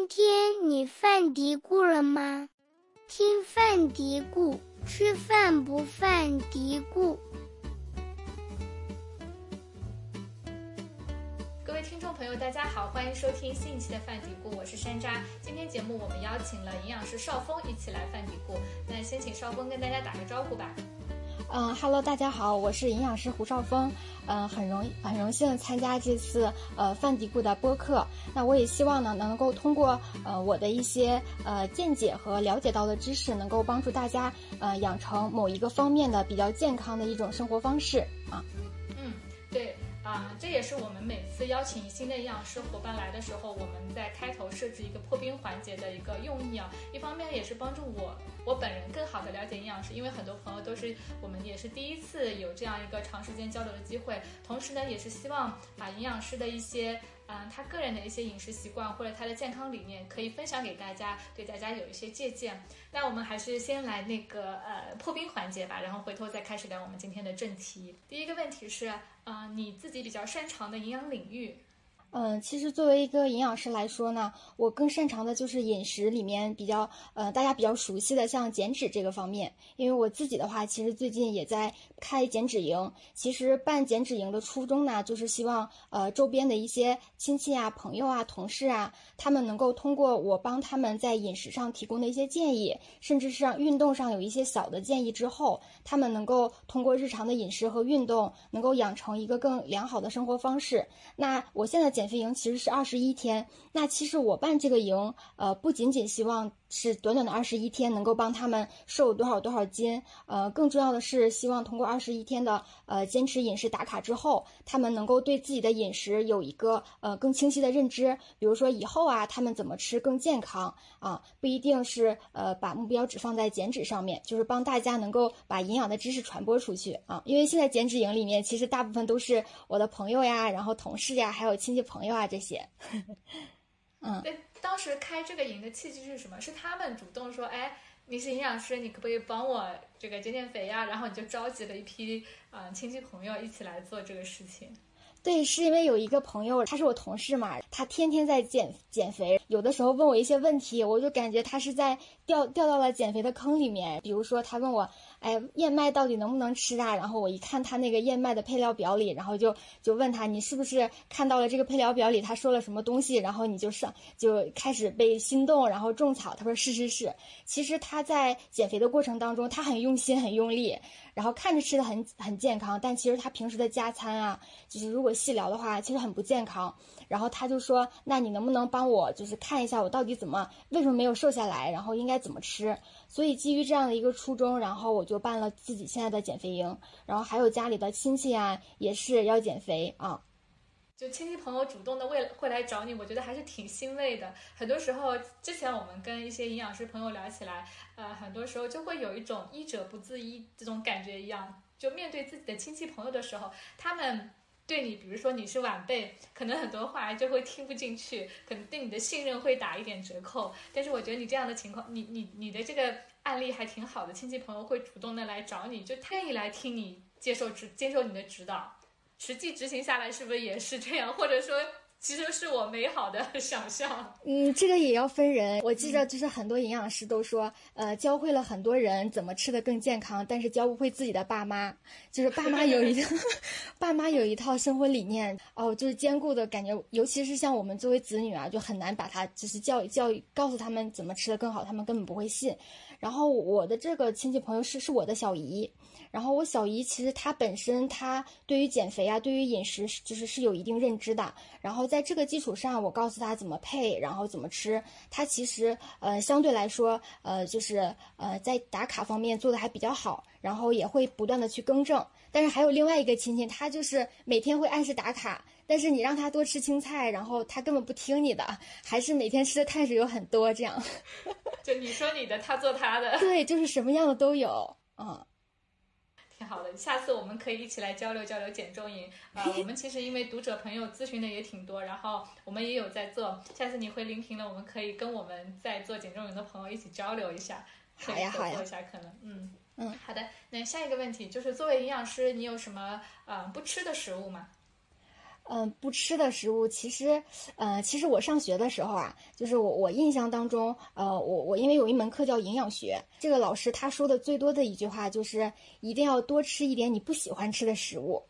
今天你犯嘀咕了吗？听犯嘀咕，吃饭不犯嘀咕。各位听众朋友，大家好，欢迎收听新一期的犯嘀咕，我是山楂。今天节目我们邀请了营养师邵峰一起来犯嘀咕。那先请邵峰跟大家打个招呼吧。嗯哈喽，大家好，我是营养师胡少峰，嗯，很荣很荣幸参加这次呃范嘀咕的播客。那我也希望呢，能够通过呃我的一些呃见解和了解到的知识，能够帮助大家呃养成某一个方面的比较健康的一种生活方式啊。嗯，对。啊，这也是我们每次邀请新的营养师伙伴来的时候，我们在开头设置一个破冰环节的一个用意啊。一方面也是帮助我我本人更好的了解营养师，因为很多朋友都是我们也是第一次有这样一个长时间交流的机会。同时呢，也是希望把营养师的一些。嗯，他个人的一些饮食习惯或者他的健康理念可以分享给大家，对大家有一些借鉴。那我们还是先来那个呃破冰环节吧，然后回头再开始聊我们今天的正题。第一个问题是，嗯，你自己比较擅长的营养领域。嗯，其实作为一个营养师来说呢，我更擅长的就是饮食里面比较呃大家比较熟悉的像减脂这个方面。因为我自己的话，其实最近也在开减脂营。其实办减脂营的初衷呢，就是希望呃周边的一些亲戚啊、朋友啊、同事啊，他们能够通过我帮他们在饮食上提供的一些建议，甚至是让运动上有一些小的建议之后，他们能够通过日常的饮食和运动，能够养成一个更良好的生活方式。那我现在减。减肥营其实是二十一天，那其实我办这个营，呃，不仅仅希望。是短短的二十一天能够帮他们瘦多少多少斤，呃，更重要的是希望通过二十一天的呃坚持饮食打卡之后，他们能够对自己的饮食有一个呃更清晰的认知。比如说以后啊，他们怎么吃更健康啊？不一定是呃把目标只放在减脂上面，就是帮大家能够把营养的知识传播出去啊。因为现在减脂营里面其实大部分都是我的朋友呀，然后同事呀，还有亲戚朋友啊这些。嗯，对，当时开这个营的契机是什么？是他们主动说，哎，你是营养师，你可不可以帮我这个减减肥呀？然后你就召集了一批啊亲戚朋友一起来做这个事情。对，是因为有一个朋友，他是我同事嘛，他天天在减减肥，有的时候问我一些问题，我就感觉他是在掉掉到了减肥的坑里面。比如说，他问我，哎，燕麦到底能不能吃啊？然后我一看他那个燕麦的配料表里，然后就就问他，你是不是看到了这个配料表里他说了什么东西？然后你就上就开始被心动，然后种草。他说是是是，其实他在减肥的过程当中，他很用心很用力，然后看着吃的很很健康，但其实他平时的加餐啊，就是如果细聊的话，其实很不健康。然后他就说：“那你能不能帮我，就是看一下我到底怎么，为什么没有瘦下来？然后应该怎么吃？”所以基于这样的一个初衷，然后我就办了自己现在的减肥营。然后还有家里的亲戚啊，也是要减肥啊。就亲戚朋友主动的为会来找你，我觉得还是挺欣慰的。很多时候，之前我们跟一些营养师朋友聊起来，呃，很多时候就会有一种医者不自医这种感觉一样。就面对自己的亲戚朋友的时候，他们。对你，比如说你是晚辈，可能很多话就会听不进去，可能对你的信任会打一点折扣。但是我觉得你这样的情况，你你你的这个案例还挺好的，亲戚朋友会主动的来找你，就愿意来听你接受指接受你的指导，实际执行下来是不是也是这样？或者说？其实是我美好的 想象。嗯，这个也要分人。我记着，就是很多营养师都说，呃，教会了很多人怎么吃的更健康，但是教不会自己的爸妈。就是爸妈有一套，爸妈有一套生活理念，哦，就是坚固的感觉。尤其是像我们作为子女啊，就很难把他就是教育教育，告诉他们怎么吃的更好，他们根本不会信。然后我的这个亲戚朋友是是我的小姨，然后我小姨其实她本身她对于减肥啊，对于饮食就是是有一定认知的，然后。在这个基础上，我告诉她怎么配，然后怎么吃。她其实呃相对来说呃就是呃在打卡方面做的还比较好，然后也会不断的去更正。但是还有另外一个亲戚，他就是每天会按时打卡，但是你让他多吃青菜，然后他根本不听你的，还是每天吃的碳水有很多这样。就你说你的，他做他的。对，就是什么样的都有，嗯。挺好的，下次我们可以一起来交流交流减重营。呃，我们其实因为读者朋友咨询的也挺多，然后我们也有在做。下次你回临平了，我们可以跟我们在做减重营的朋友一起交流一下，好呀好呀，一下可能。嗯嗯，好的。那下一个问题就是，作为营养师，你有什么呃不吃的食物吗？嗯，不吃的食物，其实，呃，其实我上学的时候啊，就是我我印象当中，呃，我我因为有一门课叫营养学，这个老师他说的最多的一句话就是一定要多吃一点你不喜欢吃的食物，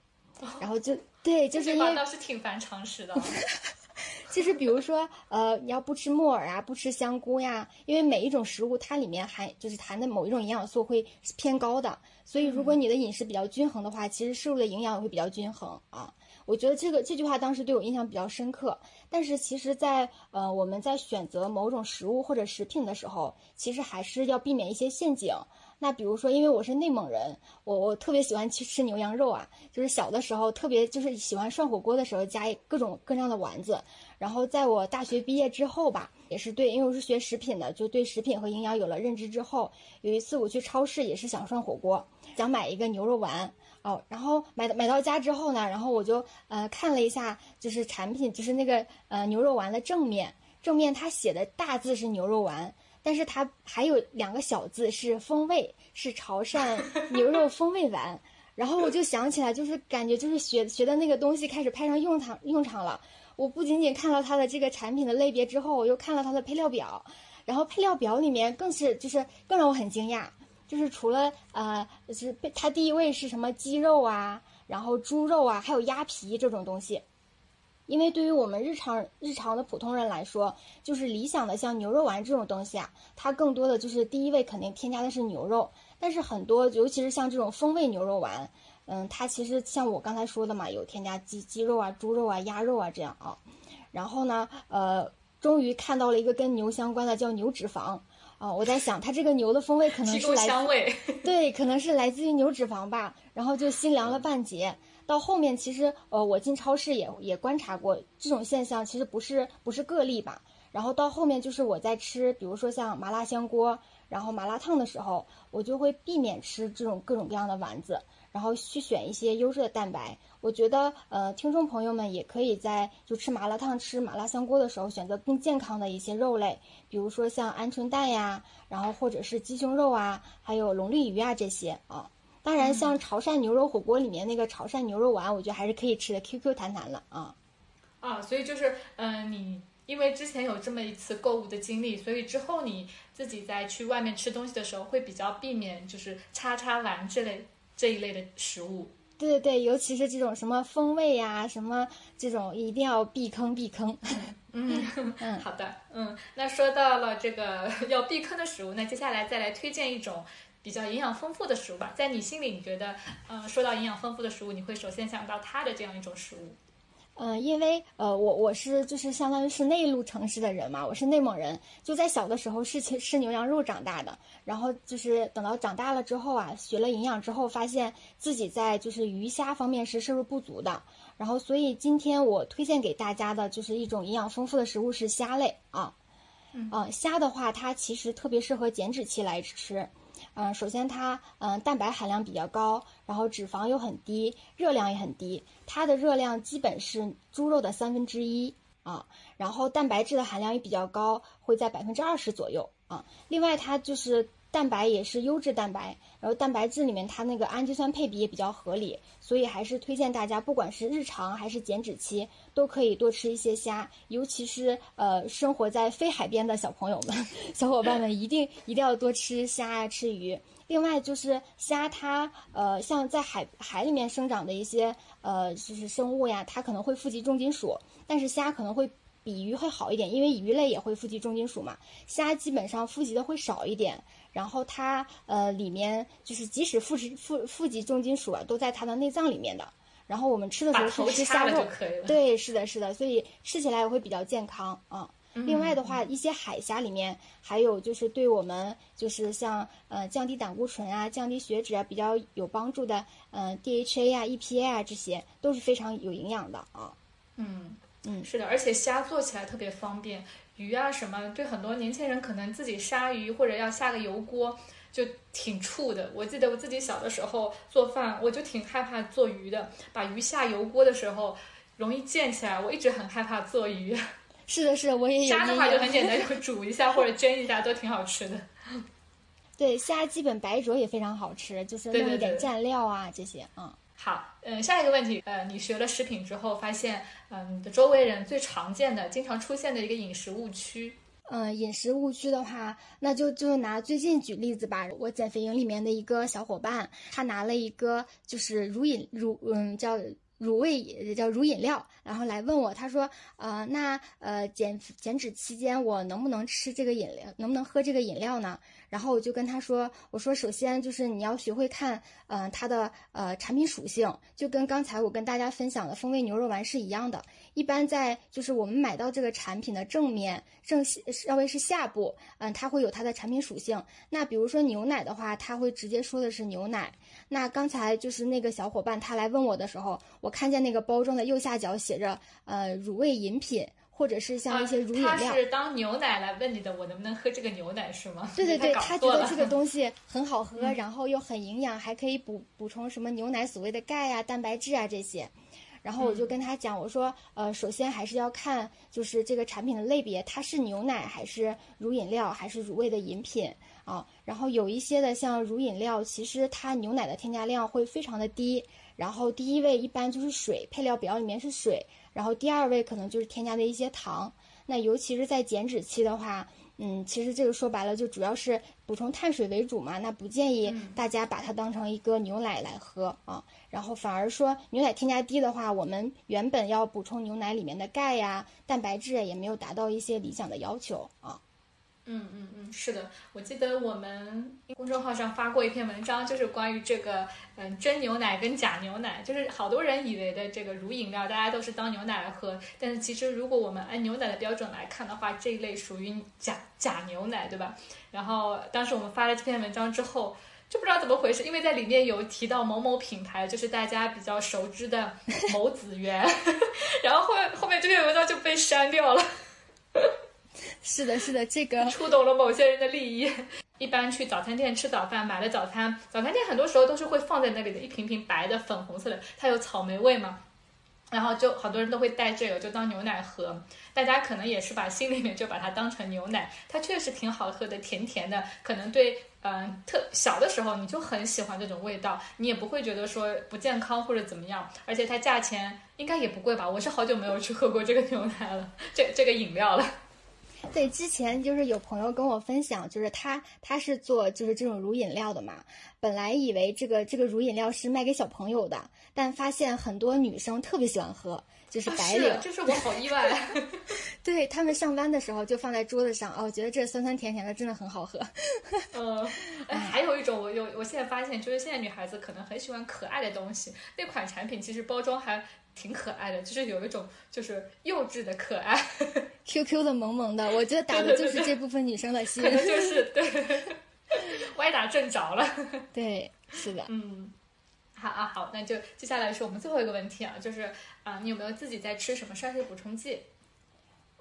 然后就对，就是因为倒是挺反常识的。其实，比如说，呃，你要不吃木耳啊，不吃香菇呀，因为每一种食物它里面含就是含的某一种营养素会偏高的，所以如果你的饮食比较均衡的话，其实摄入的营养也会比较均衡啊。我觉得这个这句话当时对我印象比较深刻。但是其实，在呃我们在选择某种食物或者食品的时候，其实还是要避免一些陷阱。那比如说，因为我是内蒙人，我我特别喜欢去吃牛羊肉啊，就是小的时候特别就是喜欢涮火锅的时候加各种各样的丸子。然后在我大学毕业之后吧，也是对，因为我是学食品的，就对食品和营养有了认知之后，有一次我去超市也是想涮火锅，想买一个牛肉丸哦，然后买买到家之后呢，然后我就呃看了一下，就是产品，就是那个呃牛肉丸的正面，正面它写的大字是牛肉丸。但是它还有两个小字是风味，是潮汕 牛肉风味丸。然后我就想起来，就是感觉就是学学的那个东西开始派上用场用场了。我不仅仅看到它的这个产品的类别之后，我又看了它的配料表，然后配料表里面更是就是更让我很惊讶，就是除了呃就是它第一位是什么鸡肉啊，然后猪肉啊，还有鸭皮这种东西。因为对于我们日常日常的普通人来说，就是理想的像牛肉丸这种东西啊，它更多的就是第一位肯定添加的是牛肉，但是很多尤其是像这种风味牛肉丸，嗯，它其实像我刚才说的嘛，有添加鸡鸡肉啊、猪肉啊、鸭肉啊这样啊。然后呢，呃，终于看到了一个跟牛相关的叫牛脂肪啊，我在想它这个牛的风味可能是来自对，可能是来自于牛脂肪吧，然后就心凉了半截。到后面，其实呃，我进超市也也观察过这种现象，其实不是不是个例吧。然后到后面，就是我在吃，比如说像麻辣香锅，然后麻辣烫的时候，我就会避免吃这种各种各样的丸子，然后去选一些优质的蛋白。我觉得呃，听众朋友们也可以在就吃麻辣烫、吃麻辣香锅的时候，选择更健康的一些肉类，比如说像鹌鹑蛋呀，然后或者是鸡胸肉啊，还有龙利鱼啊这些啊。当然，像潮汕牛肉火锅里面那个潮汕牛肉丸，我觉得还是可以吃的，Q Q 弹弹了啊。啊，所以就是，嗯，你因为之前有这么一次购物的经历，所以之后你自己在去外面吃东西的时候，会比较避免就是叉叉丸这类这一类的食物。对对对，尤其是这种什么风味呀，什么这种一定要避坑避坑。嗯 嗯，好的，嗯，那说到了这个 要避坑的食物，那接下来再来推荐一种。比较营养丰富的食物吧，在你心里，你觉得，呃，说到营养丰富的食物，你会首先想到它的这样一种食物。嗯，因为呃，我我是就是相当于是内陆城市的人嘛，我是内蒙人，就在小的时候是吃吃牛羊肉长大的，然后就是等到长大了之后啊，学了营养之后，发现自己在就是鱼虾方面是摄入不足的，然后所以今天我推荐给大家的就是一种营养丰富的食物是虾类啊，嗯，虾的话，它其实特别适合减脂期来吃。嗯，首先它嗯蛋白含量比较高，然后脂肪又很低，热量也很低。它的热量基本是猪肉的三分之一啊，然后蛋白质的含量也比较高，会在百分之二十左右啊。另外它就是蛋白也是优质蛋白。然后蛋白质里面它那个氨基酸配比也比较合理，所以还是推荐大家，不管是日常还是减脂期，都可以多吃一些虾，尤其是呃生活在非海边的小朋友们、小伙伴们，一定一定要多吃虾呀，吃鱼。另外就是虾，它呃像在海海里面生长的一些呃就是生物呀，它可能会富集重金属，但是虾可能会比鱼会好一点，因为鱼类也会富集重金属嘛，虾基本上富集的会少一点。然后它呃里面就是即使富食富富集重金属啊，都在它的内脏里面的。然后我们吃的时候是吃虾肉，对，是的，是的，所以吃起来也会比较健康啊。另外的话，一些海虾里面还有就是对我们就是像呃降低胆固醇啊、降低血脂啊比较有帮助的，嗯 DHA 啊、EPA 啊这些都是非常有营养的啊。嗯嗯，是的，而且虾做起来特别方便。鱼啊什么，对很多年轻人可能自己杀鱼或者要下个油锅就挺怵的。我记得我自己小的时候做饭，我就挺害怕做鱼的。把鱼下油锅的时候容易溅起来，我一直很害怕做鱼。是的，是的，我也有。虾的话就很简单，就煮一下或者蒸一下都挺好吃的。对，虾基本白灼也非常好吃，就是弄一点蘸料啊这些，嗯。好，嗯，下一个问题，呃，你学了食品之后，发现，嗯，你的周围人最常见的、经常出现的一个饮食误区。嗯，饮食误区的话，那就就拿最近举例子吧。我减肥营里面的一个小伙伴，他拿了一个就是乳饮乳，嗯，叫乳味也叫乳饮料，然后来问我，他说，呃，那呃减减脂期间我能不能吃这个饮料，能不能喝这个饮料呢？然后我就跟他说，我说首先就是你要学会看，嗯，它的呃产品属性，就跟刚才我跟大家分享的风味牛肉丸是一样的。一般在就是我们买到这个产品的正面正稍微是下部，嗯，它会有它的产品属性。那比如说牛奶的话，它会直接说的是牛奶。那刚才就是那个小伙伴他来问我的时候，我看见那个包装的右下角写着呃乳味饮品，或者是像一些乳饮料。他是当牛奶来问你的，我能不能喝这个牛奶是吗？对对对，他觉得这个东西 很好喝，然后又很营养，还可以补补充什么牛奶所谓的钙啊、蛋白质啊这些。然后我就跟他讲，我说，呃，首先还是要看，就是这个产品的类别，它是牛奶还是乳饮料，还是乳味的饮品啊？然后有一些的像乳饮料，其实它牛奶的添加量会非常的低。然后第一位一般就是水，配料表里面是水。然后第二位可能就是添加的一些糖。那尤其是在减脂期的话。嗯，其实这个说白了就主要是补充碳水为主嘛，那不建议大家把它当成一个牛奶来喝啊。然后反而说牛奶添加低的话，我们原本要补充牛奶里面的钙呀、蛋白质也没有达到一些理想的要求啊。嗯嗯嗯，是的，我记得我们公众号上发过一篇文章，就是关于这个，嗯，真牛奶跟假牛奶，就是好多人以为的这个乳饮料，大家都是当牛奶来喝，但是其实如果我们按牛奶的标准来看的话，这一类属于假假牛奶，对吧？然后当时我们发了这篇文章之后，就不知道怎么回事，因为在里面有提到某某品牌，就是大家比较熟知的某子源，然后后面后面这篇文章就被删掉了。是的，是的，这个触动了某些人的利益。一般去早餐店吃早饭，买了早餐，早餐店很多时候都是会放在那里的，一瓶瓶白的、粉红色的，它有草莓味嘛。然后就好多人都会带这个，就当牛奶喝。大家可能也是把心里面就把它当成牛奶，它确实挺好喝的，甜甜的。可能对，嗯，特小的时候你就很喜欢这种味道，你也不会觉得说不健康或者怎么样。而且它价钱应该也不贵吧？我是好久没有去喝过这个牛奶了，这这个饮料了。对，之前就是有朋友跟我分享，就是他他是做就是这种乳饮料的嘛。本来以为这个这个乳饮料是卖给小朋友的，但发现很多女生特别喜欢喝，就是白领。是，就是我好意外。对他们上班的时候就放在桌子上，哦，觉得这酸酸甜甜的，真的很好喝。嗯，哎，还有一种，我有我现在发现，就是现在女孩子可能很喜欢可爱的东西，那款产品其实包装还。挺可爱的，就是有一种就是幼稚的可爱，QQ 的萌萌的，我觉得打的就是这部分女生的 心，就是对，歪打正着了，对，是的，嗯，好啊，好，那就接下来是我们最后一个问题啊，就是啊，你有没有自己在吃什么膳食补充剂？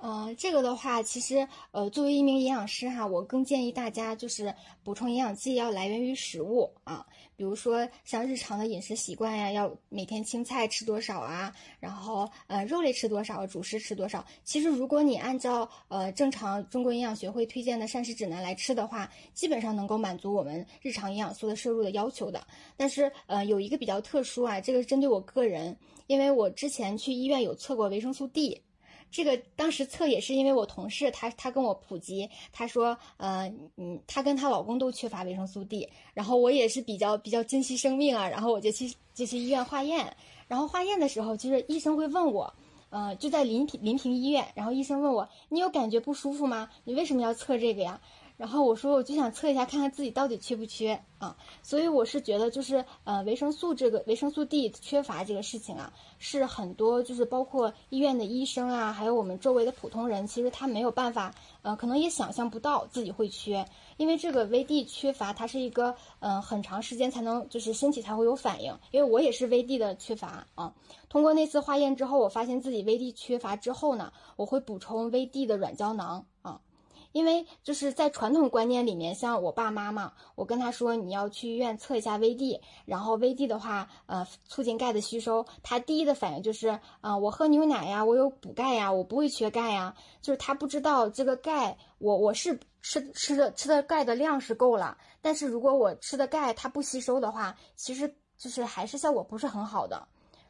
嗯，这个的话，其实呃，作为一名营养师哈，我更建议大家就是补充营养剂要来源于食物啊，比如说像日常的饮食习惯呀，要每天青菜吃多少啊，然后呃肉类吃多少，主食吃多少。其实如果你按照呃正常中国营养学会推荐的膳食指南来吃的话，基本上能够满足我们日常营养素的摄入的要求的。但是呃有一个比较特殊啊，这个是针对我个人，因为我之前去医院有测过维生素 D。这个当时测也是因为我同事，她她跟我普及，她说，呃，嗯，她跟她老公都缺乏维生素 D，然后我也是比较比较珍惜生命啊，然后我就去就去医院化验，然后化验的时候，就是医生会问我，呃，就在临平临平医院，然后医生问我，你有感觉不舒服吗？你为什么要测这个呀？然后我说，我就想测一下，看看自己到底缺不缺啊。所以我是觉得，就是呃，维生素这个维生素 D 缺乏这个事情啊，是很多就是包括医院的医生啊，还有我们周围的普通人，其实他没有办法，呃，可能也想象不到自己会缺，因为这个 VD 缺乏，它是一个嗯很长时间才能就是身体才会有反应。因为我也是 VD 的缺乏啊。通过那次化验之后，我发现自己 VD 缺乏之后呢，我会补充 VD 的软胶囊。因为就是在传统观念里面，像我爸妈嘛，我跟他说你要去医院测一下 VD，然后 VD 的话，呃，促进钙的吸收，他第一的反应就是，啊，我喝牛奶呀，我有补钙呀，我不会缺钙呀，就是他不知道这个钙，我我是吃吃的吃的钙的量是够了，但是如果我吃的钙它不吸收的话，其实。就是还是效果不是很好的。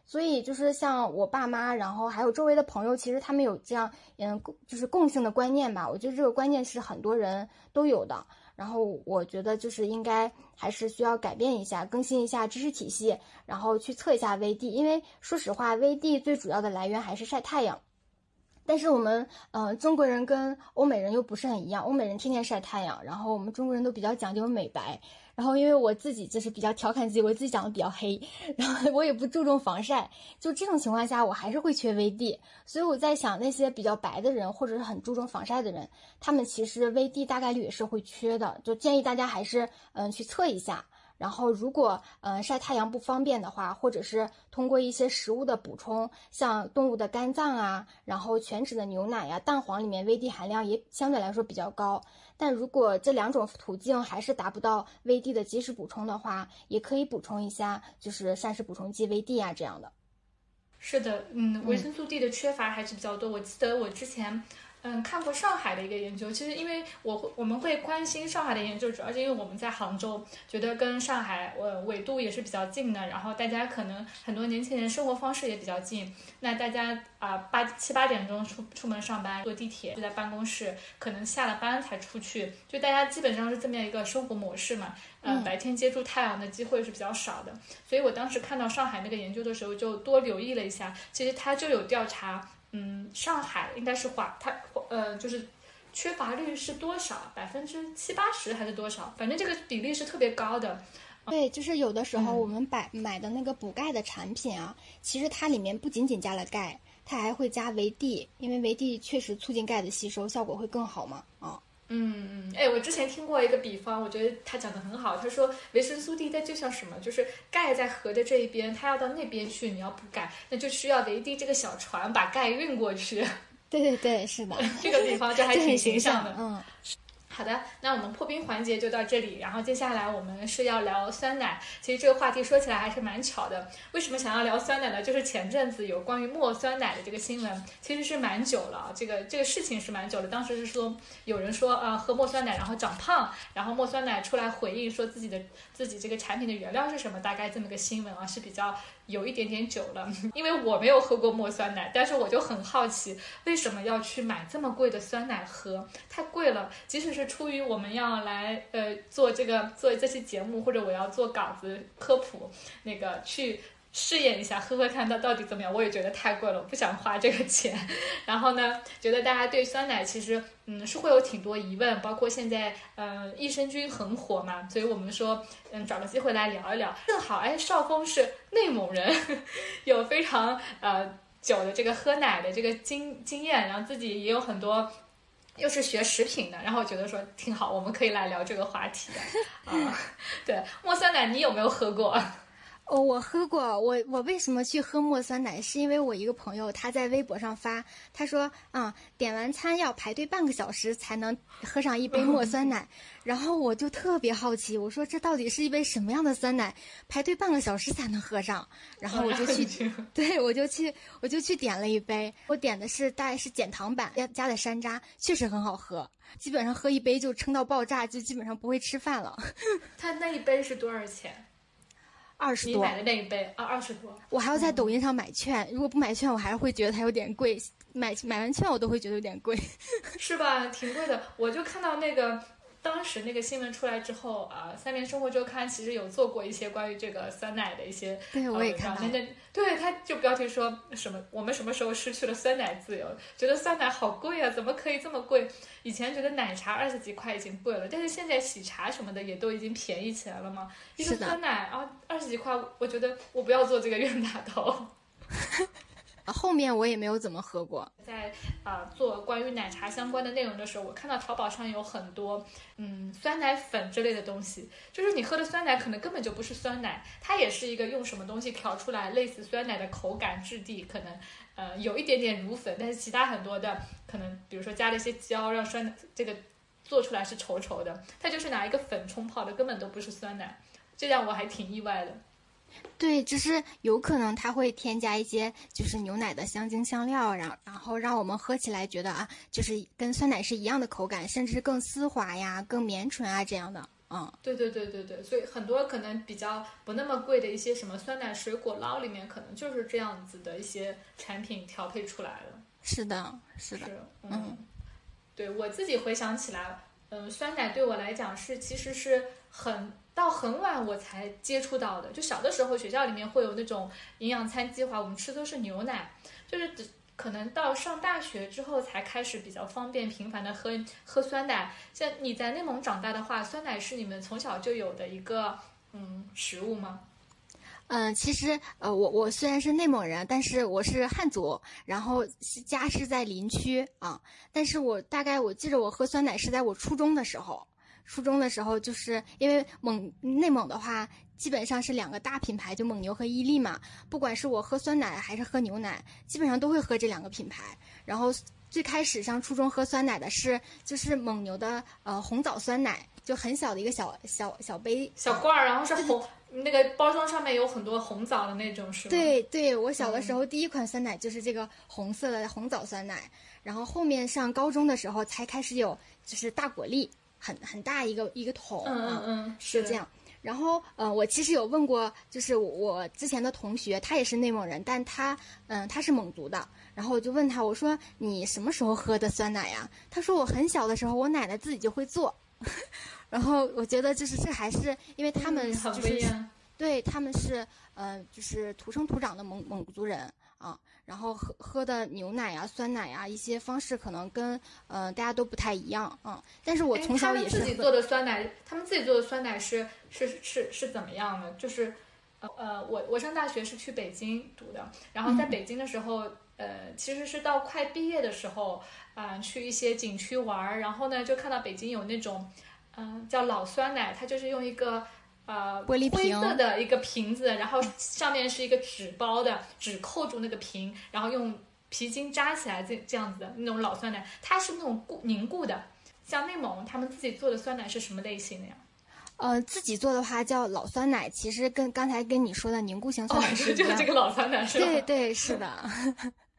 所以就是像我爸妈，然后还有周围的朋友，其实他们有这样，嗯，就是共性的观念吧。我觉得这个观念是很多人都有的。然后我觉得就是应该还是需要改变一下，更新一下知识体系，然后去测一下 VD。因为说实话，VD 最主要的来源还是晒太阳。但是我们，嗯，中国人跟欧美人又不是很一样。欧美人天天晒太阳，然后我们中国人都比较讲究美白。然后，因为我自己就是比较调侃自己，我自己长得比较黑，然后我也不注重防晒，就这种情况下，我还是会缺 VD。所以我在想，那些比较白的人，或者是很注重防晒的人，他们其实 VD 大概率也是会缺的。就建议大家还是嗯去测一下。然后，如果嗯晒太阳不方便的话，或者是通过一些食物的补充，像动物的肝脏啊，然后全脂的牛奶呀、蛋黄里面 VD 含量也相对来说比较高。但如果这两种途径还是达不到 VD 的及时补充的话，也可以补充一下，就是膳食补充剂 VD 啊这样的。是的，嗯，维生素 D 的缺乏还是比较多。我记得我之前。嗯，看过上海的一个研究，其实因为我我们会关心上海的研究，主要是因为我们在杭州，觉得跟上海呃纬度也是比较近的，然后大家可能很多年轻人生活方式也比较近，那大家啊八七八点钟出出门上班，坐地铁就在办公室，可能下了班才出去，就大家基本上是这么一个生活模式嘛，嗯，白天接触太阳的机会是比较少的，所以我当时看到上海那个研究的时候，就多留意了一下，其实他就有调查。嗯，上海应该是华，它呃就是缺乏率是多少？百分之七八十还是多少？反正这个比例是特别高的。对，就是有的时候我们买买的那个补钙的产品啊，其实它里面不仅仅加了钙，它还会加维 D，因为维 D 确实促进钙的吸收，效果会更好嘛。啊。嗯嗯，哎，我之前听过一个比方，我觉得他讲的很好。他说维生素 D 它就像什么，就是钙在河的这一边，它要到那边去，你要补钙，那就需要维 D 这个小船把钙运过去。对对对，是的，这个比方就还挺形象的。嗯。好的，那我们破冰环节就到这里，然后接下来我们是要聊酸奶。其实这个话题说起来还是蛮巧的。为什么想要聊酸奶呢？就是前阵子有关于墨酸奶的这个新闻，其实是蛮久了，这个这个事情是蛮久的。当时是说有人说呃喝墨酸奶然后长胖，然后墨酸奶出来回应说自己的自己这个产品的原料是什么，大概这么个新闻啊是比较。有一点点久了，因为我没有喝过墨酸奶，但是我就很好奇，为什么要去买这么贵的酸奶喝？太贵了。即使是出于我们要来呃做这个做这期节目，或者我要做稿子科普，那个去。试验一下，喝喝看到到底怎么样？我也觉得太贵了，我不想花这个钱。然后呢，觉得大家对酸奶其实，嗯，是会有挺多疑问，包括现在，嗯，益生菌很火嘛，所以我们说，嗯，找个机会来聊一聊。正好，哎，少峰是内蒙人，有非常呃久的这个喝奶的这个经经验，然后自己也有很多，又是学食品的，然后觉得说挺好，我们可以来聊这个话题 啊。对，莫酸奶你有没有喝过？哦，我喝过。我我为什么去喝墨酸奶？是因为我一个朋友他在微博上发，他说啊，点完餐要排队半个小时才能喝上一杯墨酸奶。然后我就特别好奇，我说这到底是一杯什么样的酸奶？排队半个小时才能喝上。然后我就去，对我就去，我就去点了一杯。我点的是大概是减糖版，加加的山楂，确实很好喝。基本上喝一杯就撑到爆炸，就基本上不会吃饭了。他那一杯是多少钱？二十多，你买的那一杯啊，二十多。我还要在抖音上买券，如果不买券，我还是会觉得它有点贵。买买完券，我都会觉得有点贵，是吧？挺贵的。我就看到那个。当时那个新闻出来之后啊，三联生活周刊其实有做过一些关于这个酸奶的一些，对，我也看到。对，他就标题说什么我们什么时候失去了酸奶自由？觉得酸奶好贵啊，怎么可以这么贵？以前觉得奶茶二十几块已经贵了，但是现在喜茶什么的也都已经便宜起来了嘛。一个酸奶啊，二十几块，我觉得我不要做这个冤大头。后面我也没有怎么喝过。在啊做关于奶茶相关的内容的时候，我看到淘宝上有很多嗯酸奶粉之类的东西，就是你喝的酸奶可能根本就不是酸奶，它也是一个用什么东西调出来类似酸奶的口感质地，可能呃有一点点乳粉，但是其他很多的可能比如说加了一些胶让酸奶这个做出来是稠稠的，它就是拿一个粉冲泡的，根本都不是酸奶，这让我还挺意外的。对，就是有可能它会添加一些就是牛奶的香精香料，然然后让我们喝起来觉得啊，就是跟酸奶是一样的口感，甚至更丝滑呀、更绵醇啊这样的。嗯，对对对对对，所以很多可能比较不那么贵的一些什么酸奶水果捞里面，可能就是这样子的一些产品调配出来的。是的，是的，是，嗯，对我自己回想起来，嗯，酸奶对我来讲是其实是很到很晚我才接触到的。就小的时候学校里面会有那种营养餐计划，我们吃都是牛奶，就是可能到上大学之后才开始比较方便频繁的喝喝酸奶。像你在内蒙长大的话，酸奶是你们从小就有的一个嗯食物吗？嗯，其实呃，我我虽然是内蒙人，但是我是汉族，然后家是在林区啊。但是我大概我记得我喝酸奶是在我初中的时候，初中的时候就是因为蒙内蒙的话，基本上是两个大品牌，就蒙牛和伊利嘛。不管是我喝酸奶还是喝牛奶，基本上都会喝这两个品牌。然后最开始上初中喝酸奶的是就是蒙牛的呃红枣酸奶，就很小的一个小小小杯小罐儿，然后是红。那个包装上面有很多红枣的那种，是吗？对对，我小的时候第一款酸奶就是这个红色的红枣酸奶，然后后面上高中的时候才开始有，就是大果粒，很很大一个一个桶，嗯嗯嗯，是这样。然后呃，我其实有问过，就是我之前的同学，他也是内蒙人，但他嗯他是蒙族的，然后我就问他，我说你什么时候喝的酸奶呀？他说我很小的时候，我奶奶自己就会做。然后我觉得就是这还是因为他们就是，对他们是呃就是土生土长的蒙蒙族人啊，然后喝喝的牛奶呀、酸奶呀一些方式可能跟呃大家都不太一样啊。但是我从小也是自己做的酸奶，他们自己做的酸奶是是是是怎么样的？就是呃我我上大学是去北京读的，然后在北京的时候呃其实是到快毕业的时候啊去一些景区玩，然后呢就看到北京有那种。嗯，叫老酸奶，它就是用一个呃玻璃灰色的一个瓶子，然后上面是一个纸包的，纸扣住那个瓶，然后用皮筋扎起来，这这样子的那种老酸奶，它是那种固凝固的。像内蒙他们自己做的酸奶是什么类型的呀？呃，自己做的话叫老酸奶，其实跟刚才跟你说的凝固型酸奶是 哦。就是这个老酸奶是吧？对对，是的。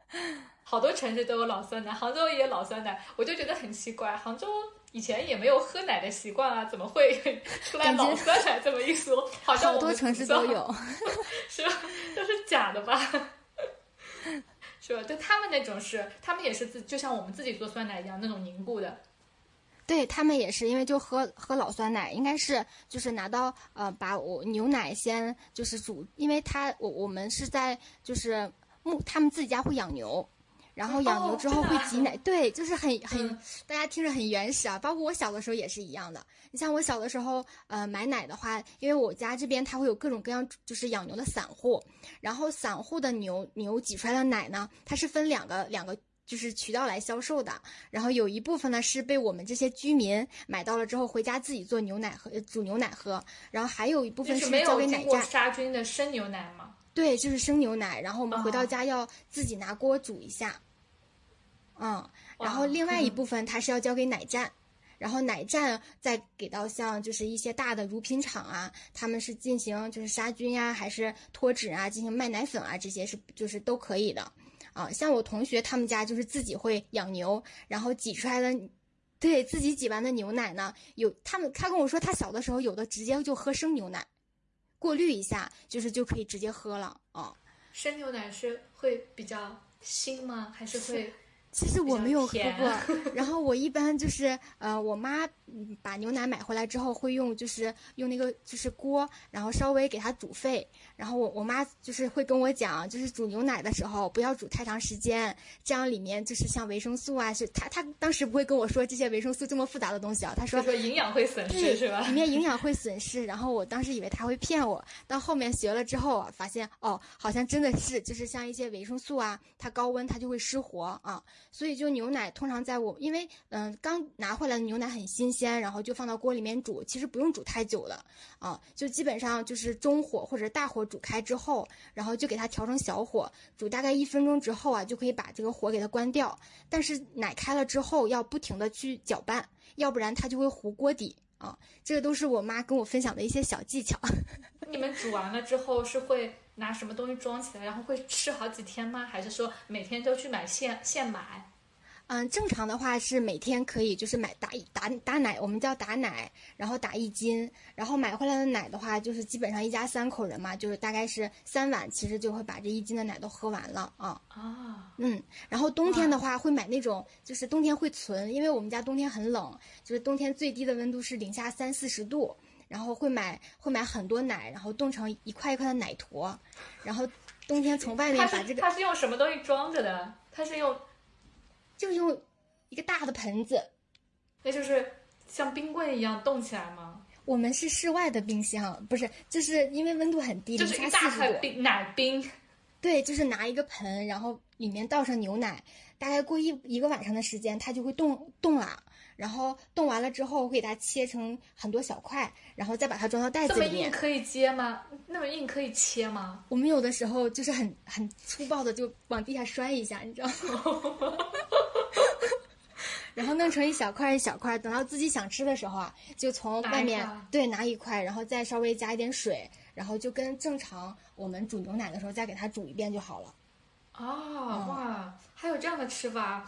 好多城市都有老酸奶，杭州也有老酸奶，我就觉得很奇怪，杭州。以前也没有喝奶的习惯啊，怎么会 出来老酸奶这么一说？好像好多城市都有，是吧？都是假的吧？是吧？对他们那种是，他们也是自，就像我们自己做酸奶一样那种凝固的。对他们也是，因为就喝喝老酸奶，应该是就是拿到呃，把我牛奶先就是煮，因为他我我们是在就是牧，他们自己家会养牛。然后养牛之后会挤奶，对，就是很 很，大家听着很原始啊。包括我小的时候也是一样的。你像我小的时候，呃，买奶的话，因为我家这边它会有各种各样，就是养牛的散户。然后散户的牛牛挤出来的奶呢，它是分两个两个就是渠道来销售的。然后有一部分呢是被我们这些居民买到了之后回家自己做牛奶喝，煮牛奶喝。然后还有一部分是交给奶家杀菌的生牛奶吗？对，就是生牛奶，然后我们回到家要自己拿锅煮一下，嗯，然后另外一部分它是要交给奶站，然后奶站再给到像就是一些大的乳品厂啊，他们是进行就是杀菌呀，还是脱脂啊，进行卖奶粉啊，这些是就是都可以的，啊，像我同学他们家就是自己会养牛，然后挤出来的，对自己挤完的牛奶呢，有他们他跟我说他小的时候有的直接就喝生牛奶。过滤一下，就是就可以直接喝了哦。生牛奶是会比较腥吗？还是会？其实我没有喝过，然后我一般就是呃，我妈把牛奶买回来之后会用就是用那个就是锅，然后稍微给它煮沸，然后我我妈就是会跟我讲，就是煮牛奶的时候不要煮太长时间，这样里面就是像维生素啊，是她她当时不会跟我说这些维生素这么复杂的东西啊，她说营养会损失是吧？里面营养会损失，然后我当时以为她会骗我，到后面学了之后啊，发现哦，好像真的是就是像一些维生素啊，它高温它就会失活啊。所以就牛奶通常在我，因为嗯刚拿回来的牛奶很新鲜，然后就放到锅里面煮，其实不用煮太久了啊，就基本上就是中火或者大火煮开之后，然后就给它调成小火煮，大概一分钟之后啊，就可以把这个火给它关掉。但是奶开了之后要不停的去搅拌，要不然它就会糊锅底啊。这个都是我妈跟我分享的一些小技巧。你们煮完了之后是会？拿什么东西装起来，然后会吃好几天吗？还是说每天都去买现现买？嗯，正常的话是每天可以就是买打一打打奶，我们叫打奶，然后打一斤，然后买回来的奶的话，就是基本上一家三口人嘛，就是大概是三碗，其实就会把这一斤的奶都喝完了啊。啊，嗯，然后冬天的话会买那种，就是冬天会存，因为我们家冬天很冷，就是冬天最低的温度是零下三四十度，然后会买会买很多奶，然后冻成一块一块的奶坨，然后冬天从外面把这个它是用什么东西装着的？它是用，就用一个大的盆子，那就是像冰棍一样冻起来吗？我们是室外的冰箱，不是，就是因为温度很低，零就是一大。块冰奶冰。对，就是拿一个盆，然后里面倒上牛奶，大概过一一个晚上的时间，它就会冻冻了。然后冻完了之后，会给它切成很多小块，然后再把它装到袋子里面。硬可以接吗？那么硬可以切吗？我们有的时候就是很很粗暴的就往地下摔一下，你知道吗？然后弄成一小块一小块，等到自己想吃的时候啊，就从外面拿对拿一块，然后再稍微加一点水，然后就跟正常我们煮牛奶的时候再给它煮一遍就好了。哦，哇，还有这样的吃法！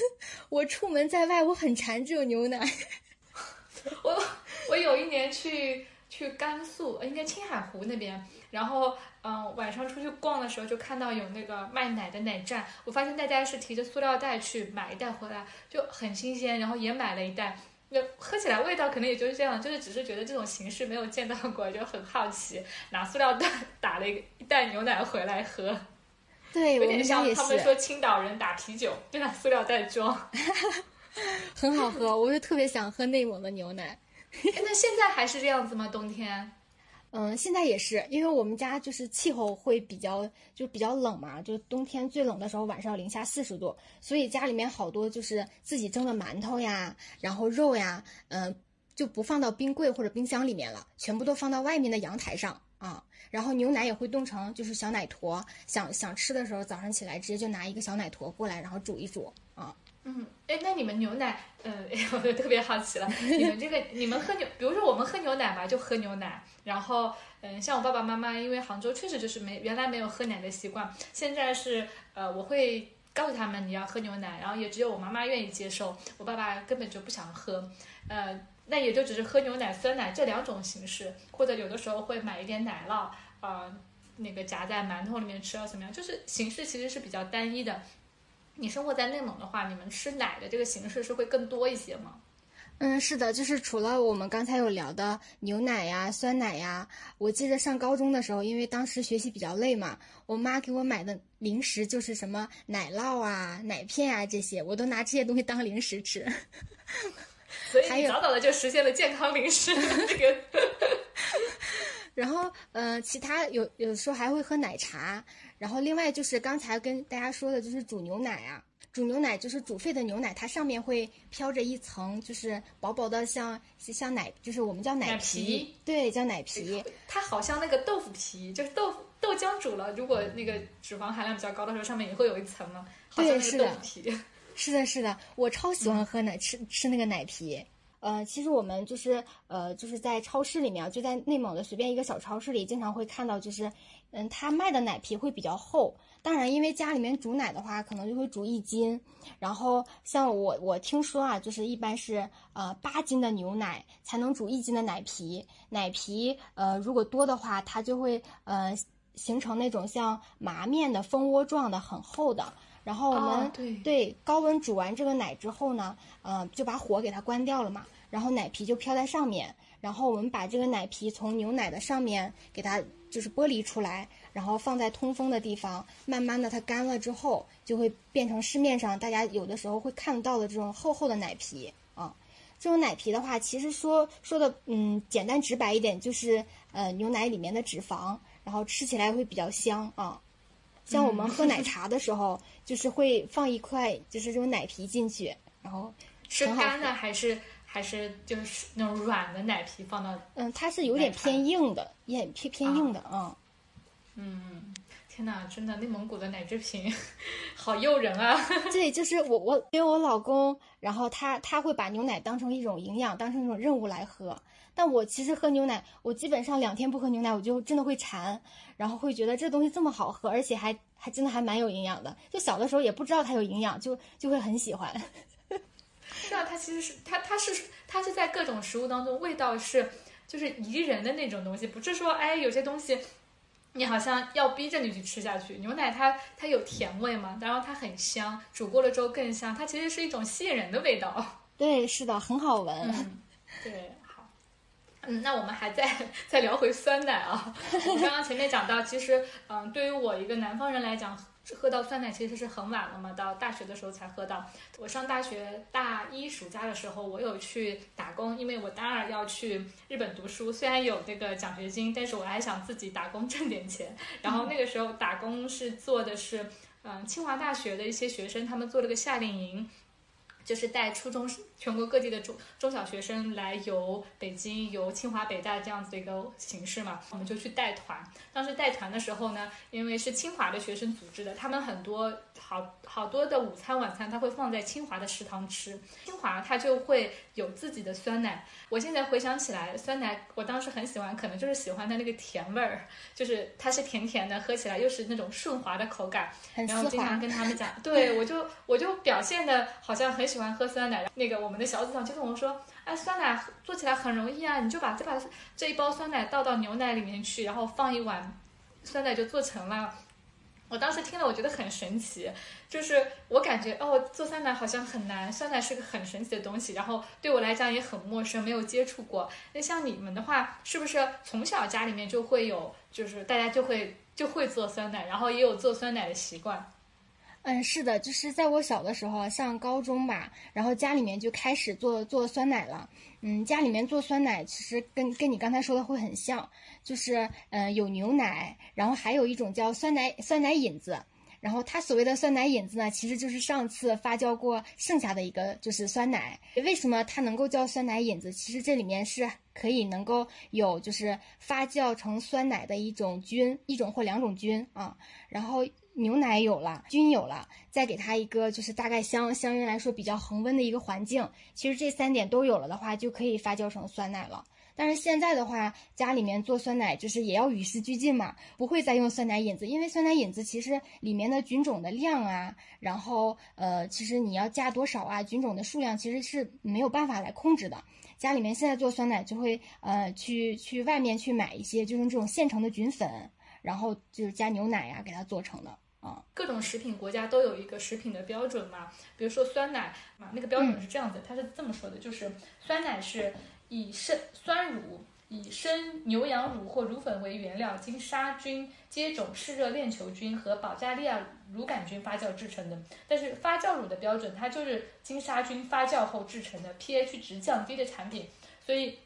我出门在外，我很馋这种牛奶。我我有一年去去甘肃，呃应该青海湖那边，然后嗯、晚上出去逛的时候就看到有那个卖奶的奶站，我发现大家是提着塑料袋去买一袋回来，就很新鲜，然后也买了一袋。那喝起来味道可能也就是这样，就是只是觉得这种形式没有见到过，就很好奇，拿塑料袋打了一袋牛奶回来喝，对，有我们家也点像他们说青岛人打啤酒，就拿塑料袋装。很好喝，我就特别想喝内蒙的牛奶。哎，那现在还是这样子吗？冬天？嗯，现在也是，因为我们家就是气候会比较就比较冷嘛，就冬天最冷的时候晚上零下四十度，所以家里面好多就是自己蒸的馒头呀，然后肉呀，嗯、就不放到冰柜或者冰箱里面了，全部都放到外面的阳台上啊。然后牛奶也会冻成就是小奶坨，想想吃的时候早上起来直接就拿一个小奶坨过来，然后煮一煮啊。嗯，哎，那你们牛奶，呃，我就特别好奇了，你们这个，你们喝牛，比如说我们喝牛奶吧，就喝牛奶，然后，嗯，像我爸爸妈妈，因为杭州确实就是没原来没有喝奶的习惯，现在是，呃，我会告诉他们你要喝牛奶，然后也只有我妈妈愿意接受，我爸爸根本就不想喝，呃，那也就只是喝牛奶、酸奶这两种形式，或者有的时候会买一点奶酪，啊、那个夹在馒头里面吃啊，怎么样？就是形式其实是比较单一的。你生活在内蒙的话，你们吃奶的这个形式是会更多一些吗？嗯，是的，就是除了我们刚才有聊的牛奶呀、酸奶呀，我记得上高中的时候，因为当时学习比较累嘛，我妈给我买的零食就是什么奶酪啊、奶片啊这些，我都拿这些东西当零食吃。所以你早早的就实现了健康零食 这个。然后，呃，其他有有的时候还会喝奶茶，然后另外就是刚才跟大家说的，就是煮牛奶啊，煮牛奶就是煮沸的牛奶，它上面会飘着一层就是薄薄的像像奶，就是我们叫奶奶皮，对，叫奶皮。它好像那个豆腐皮，就是豆腐豆浆煮了，如果那个脂肪含量比较高的时候，上面也会有一层嘛，好像是的豆腐皮。是的，是的，我超喜欢喝奶，吃吃那个奶皮。呃，其实我们就是呃，就是在超市里面啊，就在内蒙的随便一个小超市里，经常会看到，就是嗯，他卖的奶皮会比较厚。当然，因为家里面煮奶的话，可能就会煮一斤。然后像我我听说啊，就是一般是呃八斤的牛奶才能煮一斤的奶皮。奶皮呃如果多的话，它就会呃形成那种像麻面的蜂窝状的很厚的。然后我们、哦对对高温煮完这个奶之后呢，呃，就把火给它关掉了嘛，然后奶皮就飘在上面，然后我们把这个奶皮从牛奶的上面给它就是剥离出来，然后放在通风的地方，慢慢的它干了之后，就会变成市面上大家有的时候会看到的这种厚厚的奶皮啊。这种奶皮的话，其实说说的嗯简单直白一点，就是呃牛奶里面的脂肪，然后吃起来会比较香啊。像我们喝奶茶的时候，就是会放一块就是这种奶皮进去，然后是干的还是还是就是那种软的奶皮放到？嗯，它是有点偏硬的，也偏偏硬的啊。嗯，天哪，真的，内蒙古的奶制品 好诱人啊！对，就是我我因为我老公，然后他他会把牛奶当成一种营养，当成一种任务来喝。但我其实喝牛奶，我基本上两天不喝牛奶，我就真的会馋，然后会觉得这东西这么好喝，而且还还真的还蛮有营养的。就小的时候也不知道它有营养，就就会很喜欢。是啊，它其实是它它是它是在各种食物当中，味道是就是宜人的那种东西，不是说哎有些东西你好像要逼着你去吃下去。牛奶它它有甜味嘛，然后它很香，煮过了之后更香，它其实是一种吸引人的味道。对，是的，很好闻。嗯，对。嗯，那我们还在 再聊回酸奶啊。我刚刚前面讲到，其实，嗯，对于我一个南方人来讲，喝到酸奶其实是很晚了嘛，到大学的时候才喝到。我上大学大一暑假的时候，我有去打工，因为我大二要去日本读书，虽然有那个奖学金，但是我还想自己打工挣点钱。然后那个时候打工是做的是，嗯，清华大学的一些学生，他们做了个夏令营。就是带初中全国各地的中中小学生来游北京、游清华、北大这样子的一个形式嘛，我们就去带团。当时带团的时候呢，因为是清华的学生组织的，他们很多好好多的午餐、晚餐，他会放在清华的食堂吃。清华他就会有自己的酸奶。我现在回想起来，酸奶我当时很喜欢，可能就是喜欢它那个甜味儿，就是它是甜甜的，喝起来又是那种顺滑的口感。然后经常跟他们讲，对我就我就表现的好像很喜。欢喝酸奶，那个我们的小组长就跟我说：“哎，酸奶做起来很容易啊，你就把这把这一包酸奶倒到牛奶里面去，然后放一碗酸奶就做成了。”我当时听了，我觉得很神奇，就是我感觉哦，做酸奶好像很难，酸奶是个很神奇的东西，然后对我来讲也很陌生，没有接触过。那像你们的话，是不是从小家里面就会有，就是大家就会就会做酸奶，然后也有做酸奶的习惯？嗯，是的，就是在我小的时候，上高中吧，然后家里面就开始做做酸奶了。嗯，家里面做酸奶其实跟跟你刚才说的会很像，就是嗯有牛奶，然后还有一种叫酸奶酸奶引子。然后它所谓的酸奶引子呢，其实就是上次发酵过剩下的一个就是酸奶。为什么它能够叫酸奶引子？其实这里面是可以能够有就是发酵成酸奶的一种菌，一种或两种菌啊。然后。牛奶有了，菌有了，再给它一个就是大概相相应来说比较恒温的一个环境，其实这三点都有了的话，就可以发酵成酸奶了。但是现在的话，家里面做酸奶就是也要与时俱进嘛，不会再用酸奶引子，因为酸奶引子其实里面的菌种的量啊，然后呃，其实你要加多少啊，菌种的数量其实是没有办法来控制的。家里面现在做酸奶就会呃去去外面去买一些就是这种现成的菌粉，然后就是加牛奶呀给它做成的。啊，各种食品国家都有一个食品的标准嘛，比如说酸奶嘛，那个标准是这样子，它是这么说的，就是酸奶是以生酸乳、以生牛羊乳或乳粉为原料，经杀菌、接种嗜热链球菌和保加利亚乳杆菌发酵制成的。但是发酵乳的标准，它就是经杀菌发酵后制成的，pH 值降低的产品，所以。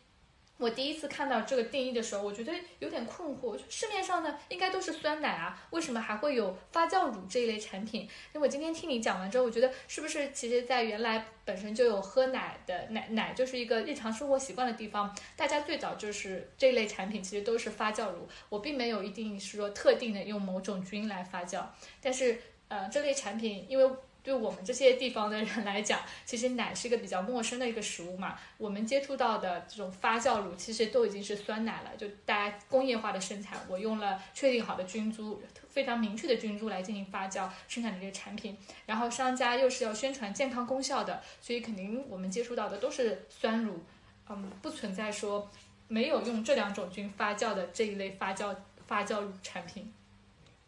我第一次看到这个定义的时候，我觉得有点困惑。市面上呢，应该都是酸奶啊，为什么还会有发酵乳这一类产品？那我今天听你讲完之后，我觉得是不是其实，在原来本身就有喝奶的奶奶，就是一个日常生活习惯的地方，大家最早就是这类产品，其实都是发酵乳。我并没有一定是说特定的用某种菌来发酵，但是呃，这类产品因为。对我们这些地方的人来讲，其实奶是一个比较陌生的一个食物嘛。我们接触到的这种发酵乳，其实都已经是酸奶了。就大家工业化的生产，我用了确定好的菌株，非常明确的菌株来进行发酵生产的这个产品。然后商家又是要宣传健康功效的，所以肯定我们接触到的都是酸乳，嗯，不存在说没有用这两种菌发酵的这一类发酵发酵乳产品。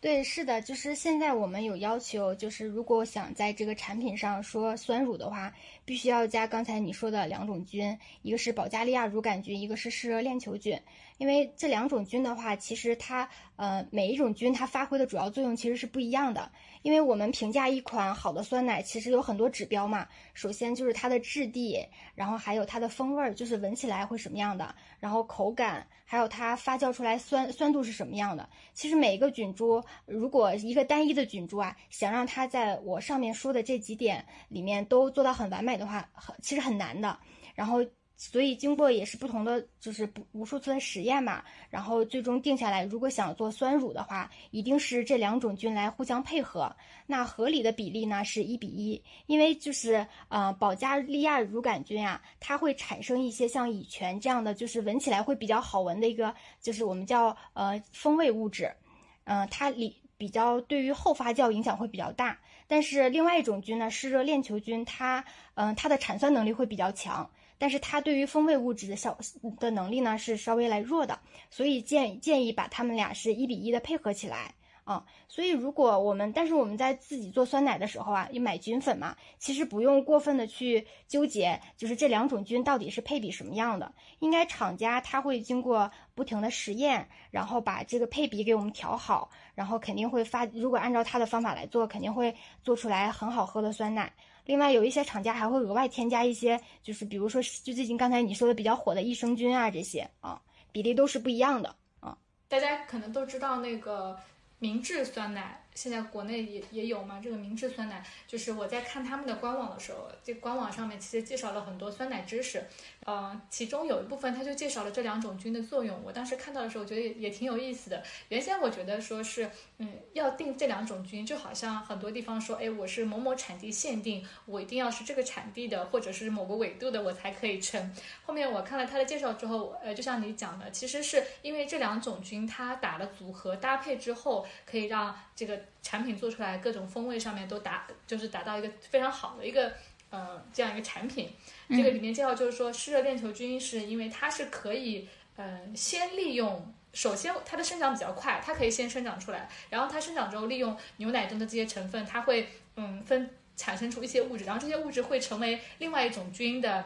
对，是的，就是现在我们有要求，就是如果想在这个产品上说酸乳的话，必须要加刚才你说的两种菌，一个是保加利亚乳杆菌，一个是嗜热链球菌。因为这两种菌的话，其实它呃每一种菌它发挥的主要作用其实是不一样的。因为我们评价一款好的酸奶，其实有很多指标嘛。首先就是它的质地，然后还有它的风味儿，就是闻起来会什么样的，然后口感，还有它发酵出来酸酸度是什么样的。其实每一个菌株，如果一个单一的菌株啊，想让它在我上面说的这几点里面都做到很完美的话，很其实很难的。然后。所以经过也是不同的，就是不无数次的实验嘛，然后最终定下来，如果想做酸乳的话，一定是这两种菌来互相配合。那合理的比例呢是一比一，因为就是呃保加利亚乳杆菌啊，它会产生一些像乙醛这样的，就是闻起来会比较好闻的一个，就是我们叫呃风味物质，嗯，它里比较对于后发酵影响会比较大。但是另外一种菌呢，湿热链球菌，它嗯它的产酸能力会比较强。但是它对于风味物质的效的能力呢是稍微来弱的，所以建建议把它们俩是一比一的配合起来啊。所以如果我们但是我们在自己做酸奶的时候啊，买菌粉嘛，其实不用过分的去纠结，就是这两种菌到底是配比什么样的，应该厂家他会经过不停的实验，然后把这个配比给我们调好，然后肯定会发，如果按照他的方法来做，肯定会做出来很好喝的酸奶。另外，有一些厂家还会额外添加一些，就是比如说，就最近刚才你说的比较火的益生菌啊，这些啊，比例都是不一样的啊。大家可能都知道那个明治酸奶。现在国内也也有嘛，这个明治酸奶，就是我在看他们的官网的时候，这官网上面其实介绍了很多酸奶知识，呃，其中有一部分他就介绍了这两种菌的作用。我当时看到的时候，我觉得也也挺有意思的。原先我觉得说是，嗯，要定这两种菌，就好像很多地方说，哎，我是某某产地限定，我一定要是这个产地的，或者是某个纬度的，我才可以称。后面我看了他的介绍之后，呃，就像你讲的，其实是因为这两种菌它打了组合搭配之后，可以让这个。产品做出来各种风味上面都达，就是达到一个非常好的一个，呃，这样一个产品。这个里面介绍就是说，湿热链球菌是因为它是可以，呃，先利用，首先它的生长比较快，它可以先生长出来，然后它生长之后利用牛奶中的这些成分，它会，嗯，分产生出一些物质，然后这些物质会成为另外一种菌的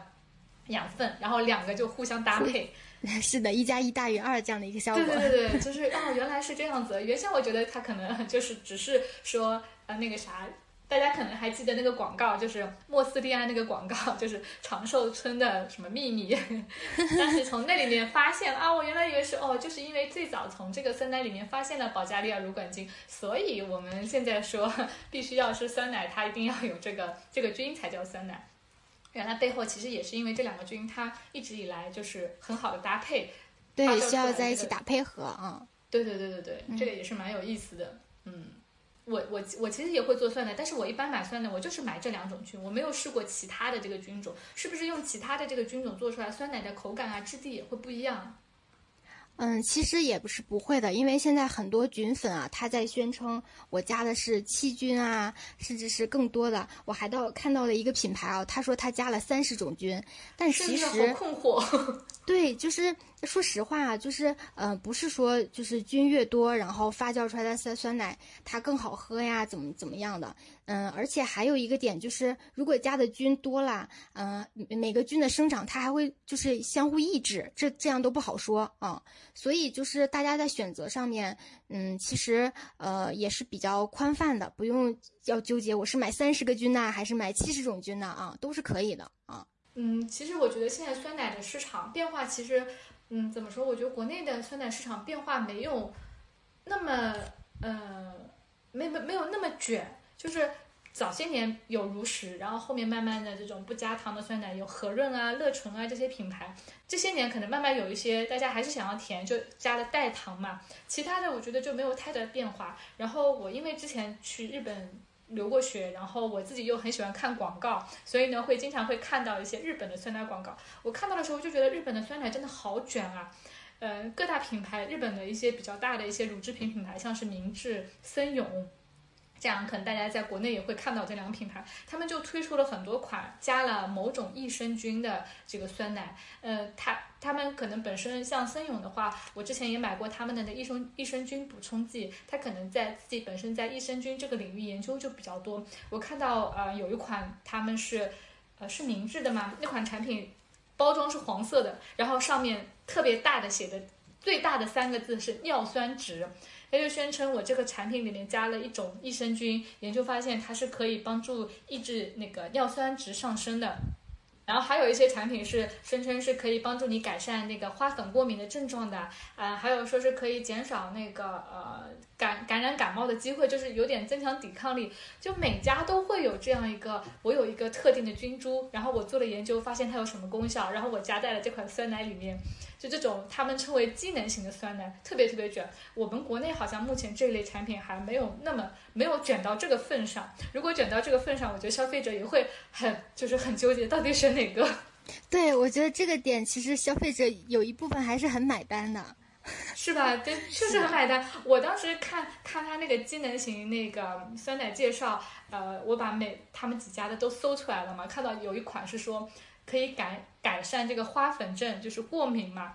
养分，然后两个就互相搭配。是的，一加一大于二这样的一个效果。对对对对，就是哦，原来是这样子。原先我觉得它可能就是只是说呃那个啥，大家可能还记得那个广告，就是莫斯利安那个广告，就是长寿村的什么秘密。但是从那里面发现啊，我原来以为是哦，就是因为最早从这个酸奶里面发现了保加利亚乳杆菌，所以我们现在说必须要是酸奶，它一定要有这个这个菌才叫酸奶。原来背后其实也是因为这两个菌，它一直以来就是很好的搭配，对，需要在一起打配合啊。对对对对对，这个也是蛮有意思的。嗯，我我我其实也会做酸奶，但是我一般买酸奶，我就是买这两种菌，我没有试过其他的这个菌种，是不是用其他的这个菌种做出来酸奶的口感啊、质地也会不一样？嗯，其实也不是不会的，因为现在很多菌粉啊，它在宣称我加的是七菌啊，甚至是更多的。我还到看到了一个品牌啊，他说他加了三十种菌，但其实好困惑。对，就是说实话啊，就是呃，不是说就是菌越多，然后发酵出来的酸酸奶它更好喝呀，怎么怎么样的？嗯，而且还有一个点就是，如果加的菌多了，嗯，每个菌的生长它还会就是相互抑制，这这样都不好说啊。所以就是大家在选择上面，嗯，其实呃也是比较宽泛的，不用要纠结我是买三十个菌呢，还是买七十种菌呢啊，都是可以的啊。嗯，其实我觉得现在酸奶的市场变化，其实，嗯，怎么说？我觉得国内的酸奶市场变化没有那么，呃，没没没有那么卷。就是早些年有如实，然后后面慢慢的这种不加糖的酸奶有和润啊、乐纯啊这些品牌。这些年可能慢慢有一些大家还是想要甜，就加了代糖嘛。其他的我觉得就没有太大变化。然后我因为之前去日本。留过学，然后我自己又很喜欢看广告，所以呢会经常会看到一些日本的酸奶广告。我看到的时候就觉得日本的酸奶真的好卷啊，呃，各大品牌，日本的一些比较大的一些乳制品品牌，像是明治、森永。这样可能大家在国内也会看到这两个品牌，他们就推出了很多款加了某种益生菌的这个酸奶。呃，它他们可能本身像森永的话，我之前也买过他们的那益生益生菌补充剂，它可能在自己本身在益生菌这个领域研究就比较多。我看到呃有一款他们是呃是明治的嘛，那款产品包装是黄色的，然后上面特别大的写的最大的三个字是尿酸值。他就宣称我这个产品里面加了一种益生菌，研究发现它是可以帮助抑制那个尿酸值上升的。然后还有一些产品是声称是可以帮助你改善那个花粉过敏的症状的，啊，还有说是可以减少那个呃感感染感冒的机会，就是有点增强抵抗力。就每家都会有这样一个，我有一个特定的菌株，然后我做了研究，发现它有什么功效，然后我加在了这款酸奶里面。就这种他们称为机能型的酸奶，特别特别卷。我们国内好像目前这一类产品还没有那么没有卷到这个份上。如果卷到这个份上，我觉得消费者也会很就是很纠结，到底选哪个？对，我觉得这个点其实消费者有一部分还是很买单的，是吧？对，确实很买单。我当时看看他那个机能型那个酸奶介绍，呃，我把每他们几家的都搜出来了嘛，看到有一款是说。可以改改善这个花粉症，就是过敏嘛。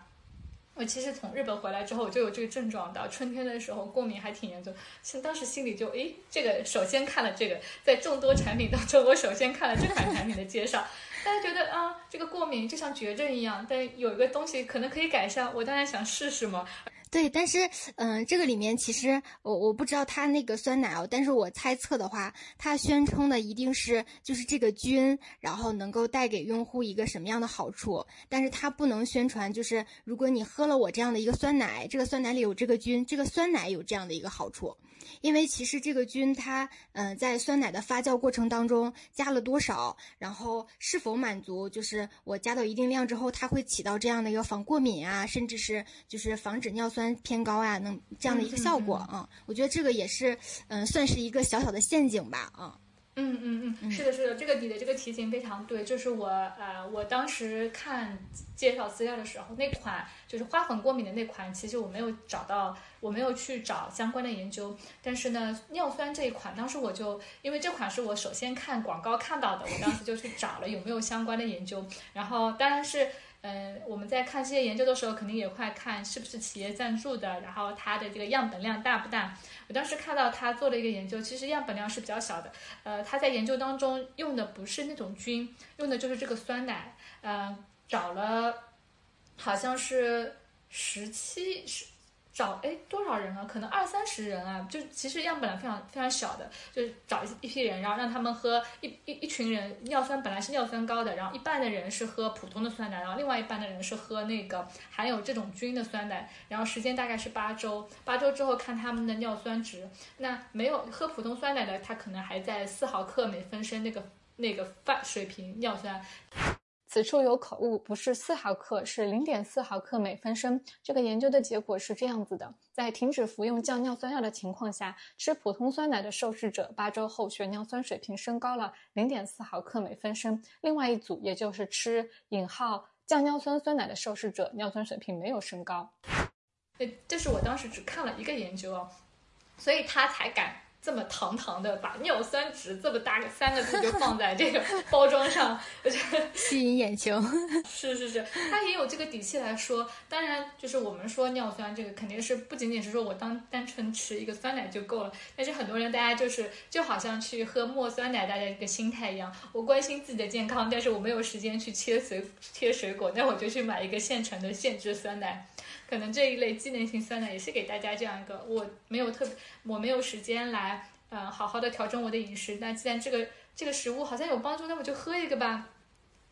我其实从日本回来之后，我就有这个症状的。春天的时候过敏还挺严重，其实当时心里就诶，这个首先看了这个，在众多产品当中，我首先看了这款产品的介绍。大家觉得啊，这个过敏就像绝症一样，但有一个东西可能可以改善，我当然想试试嘛。对，但是，嗯，这个里面其实我我不知道它那个酸奶哦，但是我猜测的话，它宣称的一定是就是这个菌，然后能够带给用户一个什么样的好处，但是它不能宣传就是如果你喝了我这样的一个酸奶，这个酸奶里有这个菌，这个酸奶有这样的一个好处。因为其实这个菌它，嗯，在酸奶的发酵过程当中加了多少，然后是否满足，就是我加到一定量之后，它会起到这样的一个防过敏啊，甚至是就是防止尿酸偏高啊，能这样的一个效果啊。我觉得这个也是，嗯，算是一个小小的陷阱吧，啊。嗯嗯嗯，是的，是的，这个你的这个提醒非常对。就是我呃，我当时看介绍资料的时候，那款就是花粉过敏的那款，其实我没有找到，我没有去找相关的研究。但是呢，尿酸这一款，当时我就因为这款是我首先看广告看到的，我当时就去找了有没有相关的研究。然后当然是。嗯，我们在看这些研究的时候，肯定也会看是不是企业赞助的，然后它的这个样本量大不大。我当时看到他做了一个研究，其实样本量是比较小的。呃，他在研究当中用的不是那种菌，用的就是这个酸奶。呃，找了好像是十七十。找哎多少人啊？可能二三十人啊，就其实样本量非常非常小的，就是找一一批人，然后让他们喝一一一群人尿酸本来是尿酸高的，然后一半的人是喝普通的酸奶，然后另外一半的人是喝那个含有这种菌的酸奶，然后时间大概是八周，八周之后看他们的尿酸值。那没有喝普通酸奶的，他可能还在四毫克每分升那个那个范水平尿酸。此处有口误，不是四毫克，是零点四毫克每分升。这个研究的结果是这样子的：在停止服用降尿酸药的情况下，吃普通酸奶的受试者八周后血尿酸水平升高了零点四毫克每分升。另外一组，也就是吃引号降尿酸酸奶的受试者，尿酸水平没有升高。对，这是我当时只看了一个研究哦，所以他才敢。这么堂堂的把尿酸值这么大个三个字就放在这个包装上，我觉得吸引眼球。是是是，他也有这个底气来说。当然，就是我们说尿酸这个肯定是不仅仅是说我当单纯吃一个酸奶就够了。但是很多人大家就是就好像去喝墨酸奶，大家一个心态一样，我关心自己的健康，但是我没有时间去切水切水果，那我就去买一个现成的现制酸奶。可能这一类机能型酸奶也是给大家这样一个，我没有特别，我没有时间来，呃，好好的调整我的饮食。那既然这个这个食物好像有帮助，那我就喝一个吧。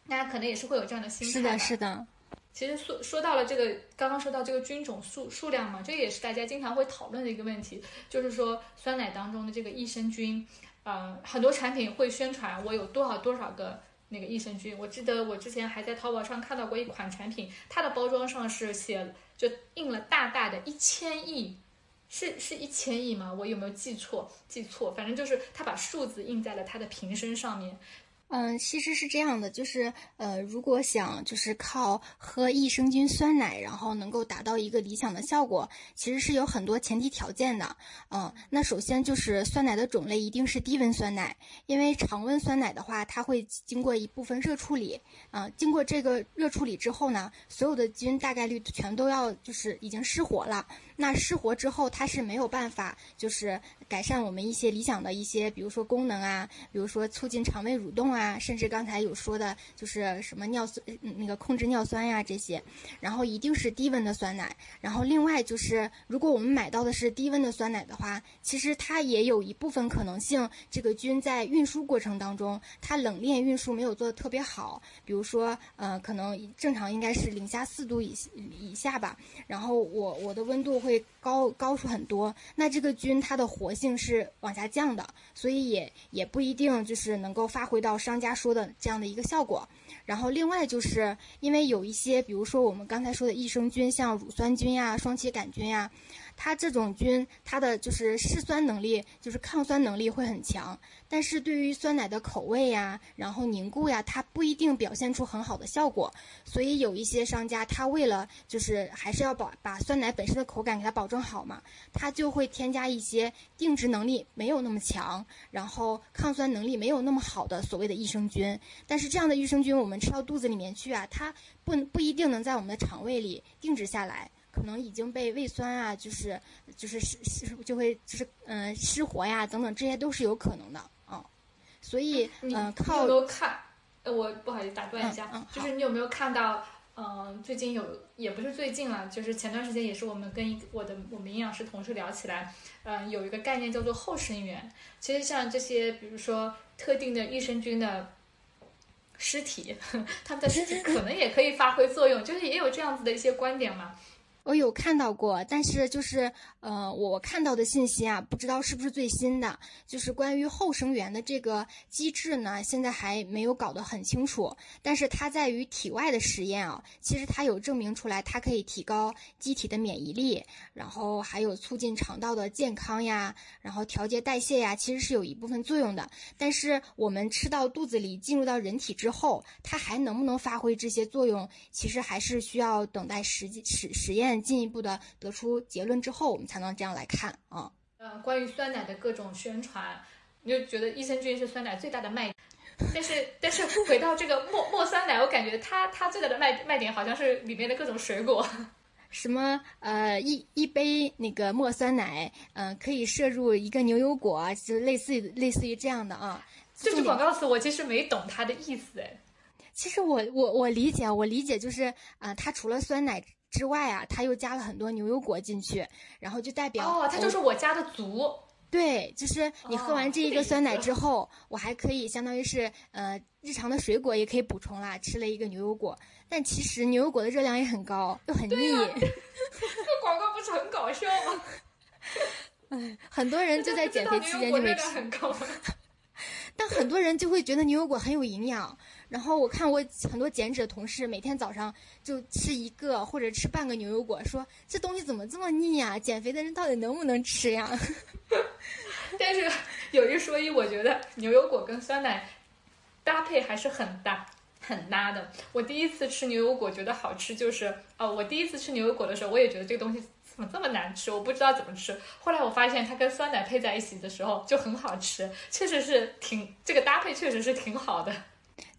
大家可能也是会有这样的心态。是的，是的。其实说说到了这个，刚刚说到这个菌种数数量嘛，这也是大家经常会讨论的一个问题，就是说酸奶当中的这个益生菌，呃，很多产品会宣传我有多少多少个。那个益生菌，我记得我之前还在淘宝上看到过一款产品，它的包装上是写就印了大大的一千亿，是是一千亿吗？我有没有记错？记错，反正就是他把数字印在了他的瓶身上面。嗯，其实是这样的，就是呃，如果想就是靠喝益生菌酸奶，然后能够达到一个理想的效果，其实是有很多前提条件的。嗯，那首先就是酸奶的种类一定是低温酸奶，因为常温酸奶的话，它会经过一部分热处理。嗯，经过这个热处理之后呢，所有的菌大概率全都要就是已经失活了。那失活之后，它是没有办法就是改善我们一些理想的一些，比如说功能啊，比如说促进肠胃蠕动啊。甚至刚才有说的，就是什么尿酸，那个控制尿酸呀这些，然后一定是低温的酸奶。然后另外就是，如果我们买到的是低温的酸奶的话，其实它也有一部分可能性，这个菌在运输过程当中，它冷链运输没有做的特别好，比如说，呃，可能正常应该是零下四度以以下吧，然后我我的温度会高高出很多，那这个菌它的活性是往下降的，所以也也不一定就是能够发挥到商家说的这样的一个效果。然后另外就是因为有一些，比如说我们刚才说的益生菌，像乳酸菌呀、双歧杆菌呀。它这种菌，它的就是嗜酸能力，就是抗酸能力会很强，但是对于酸奶的口味呀，然后凝固呀，它不一定表现出很好的效果。所以有一些商家，他为了就是还是要保把酸奶本身的口感给它保证好嘛，他就会添加一些定植能力没有那么强，然后抗酸能力没有那么好的所谓的益生菌。但是这样的益生菌，我们吃到肚子里面去啊，它不不一定能在我们的肠胃里定植下来。可能已经被胃酸啊，就是就是失失就会就是嗯失活呀等等，这些都是有可能的啊。所以嗯，靠。有没有看？呃，我不好意思打断一下，就是你有没有看到？嗯，最近有也不是最近了，就是前段时间也是我们跟一我的我们营养师同事聊起来，嗯，有一个概念叫做后生元。其实像这些，比如说特定的益生菌的尸体，他们的尸体可能也可以发挥作用，就是也有这样子的一些观点嘛。我有看到过，但是就是呃，我看到的信息啊，不知道是不是最新的。就是关于后生元的这个机制呢，现在还没有搞得很清楚。但是它在于体外的实验啊，其实它有证明出来，它可以提高机体的免疫力，然后还有促进肠道的健康呀，然后调节代谢呀，其实是有一部分作用的。但是我们吃到肚子里，进入到人体之后，它还能不能发挥这些作用，其实还是需要等待实际实实验。进一步的得出结论之后，我们才能这样来看啊。嗯，关于酸奶的各种宣传，你就觉得益生菌是酸奶最大的卖点。但是，但是 回到这个墨墨酸奶，我感觉它它最大的卖卖点好像是里面的各种水果。什么呃，一一杯那个墨酸奶，嗯，可以摄入一个牛油果，就类似于类似于这样的啊。这句广告词我其实没懂它的意思哎。其实我我我理解，我理解就是啊，它除了酸奶。之外啊，他又加了很多牛油果进去，然后就代表哦，它就是我家的足。对，就是你喝完这一个酸奶之后，我还可以相当于是呃日常的水果也可以补充啦，吃了一个牛油果。但其实牛油果的热量也很高，又很腻。这广告不是很搞笑吗？哎，很多人就在减肥期间就没吃。但很多人就会觉得牛油果很有营养。然后我看我很多减脂的同事，每天早上就吃一个或者吃半个牛油果，说这东西怎么这么腻呀？减肥的人到底能不能吃呀？但是有一说一，我觉得牛油果跟酸奶搭配还是很搭很搭的。我第一次吃牛油果觉得好吃，就是哦，我第一次吃牛油果的时候，我也觉得这个东西怎么这么难吃，我不知道怎么吃。后来我发现它跟酸奶配在一起的时候就很好吃，确实是挺这个搭配确实是挺好的。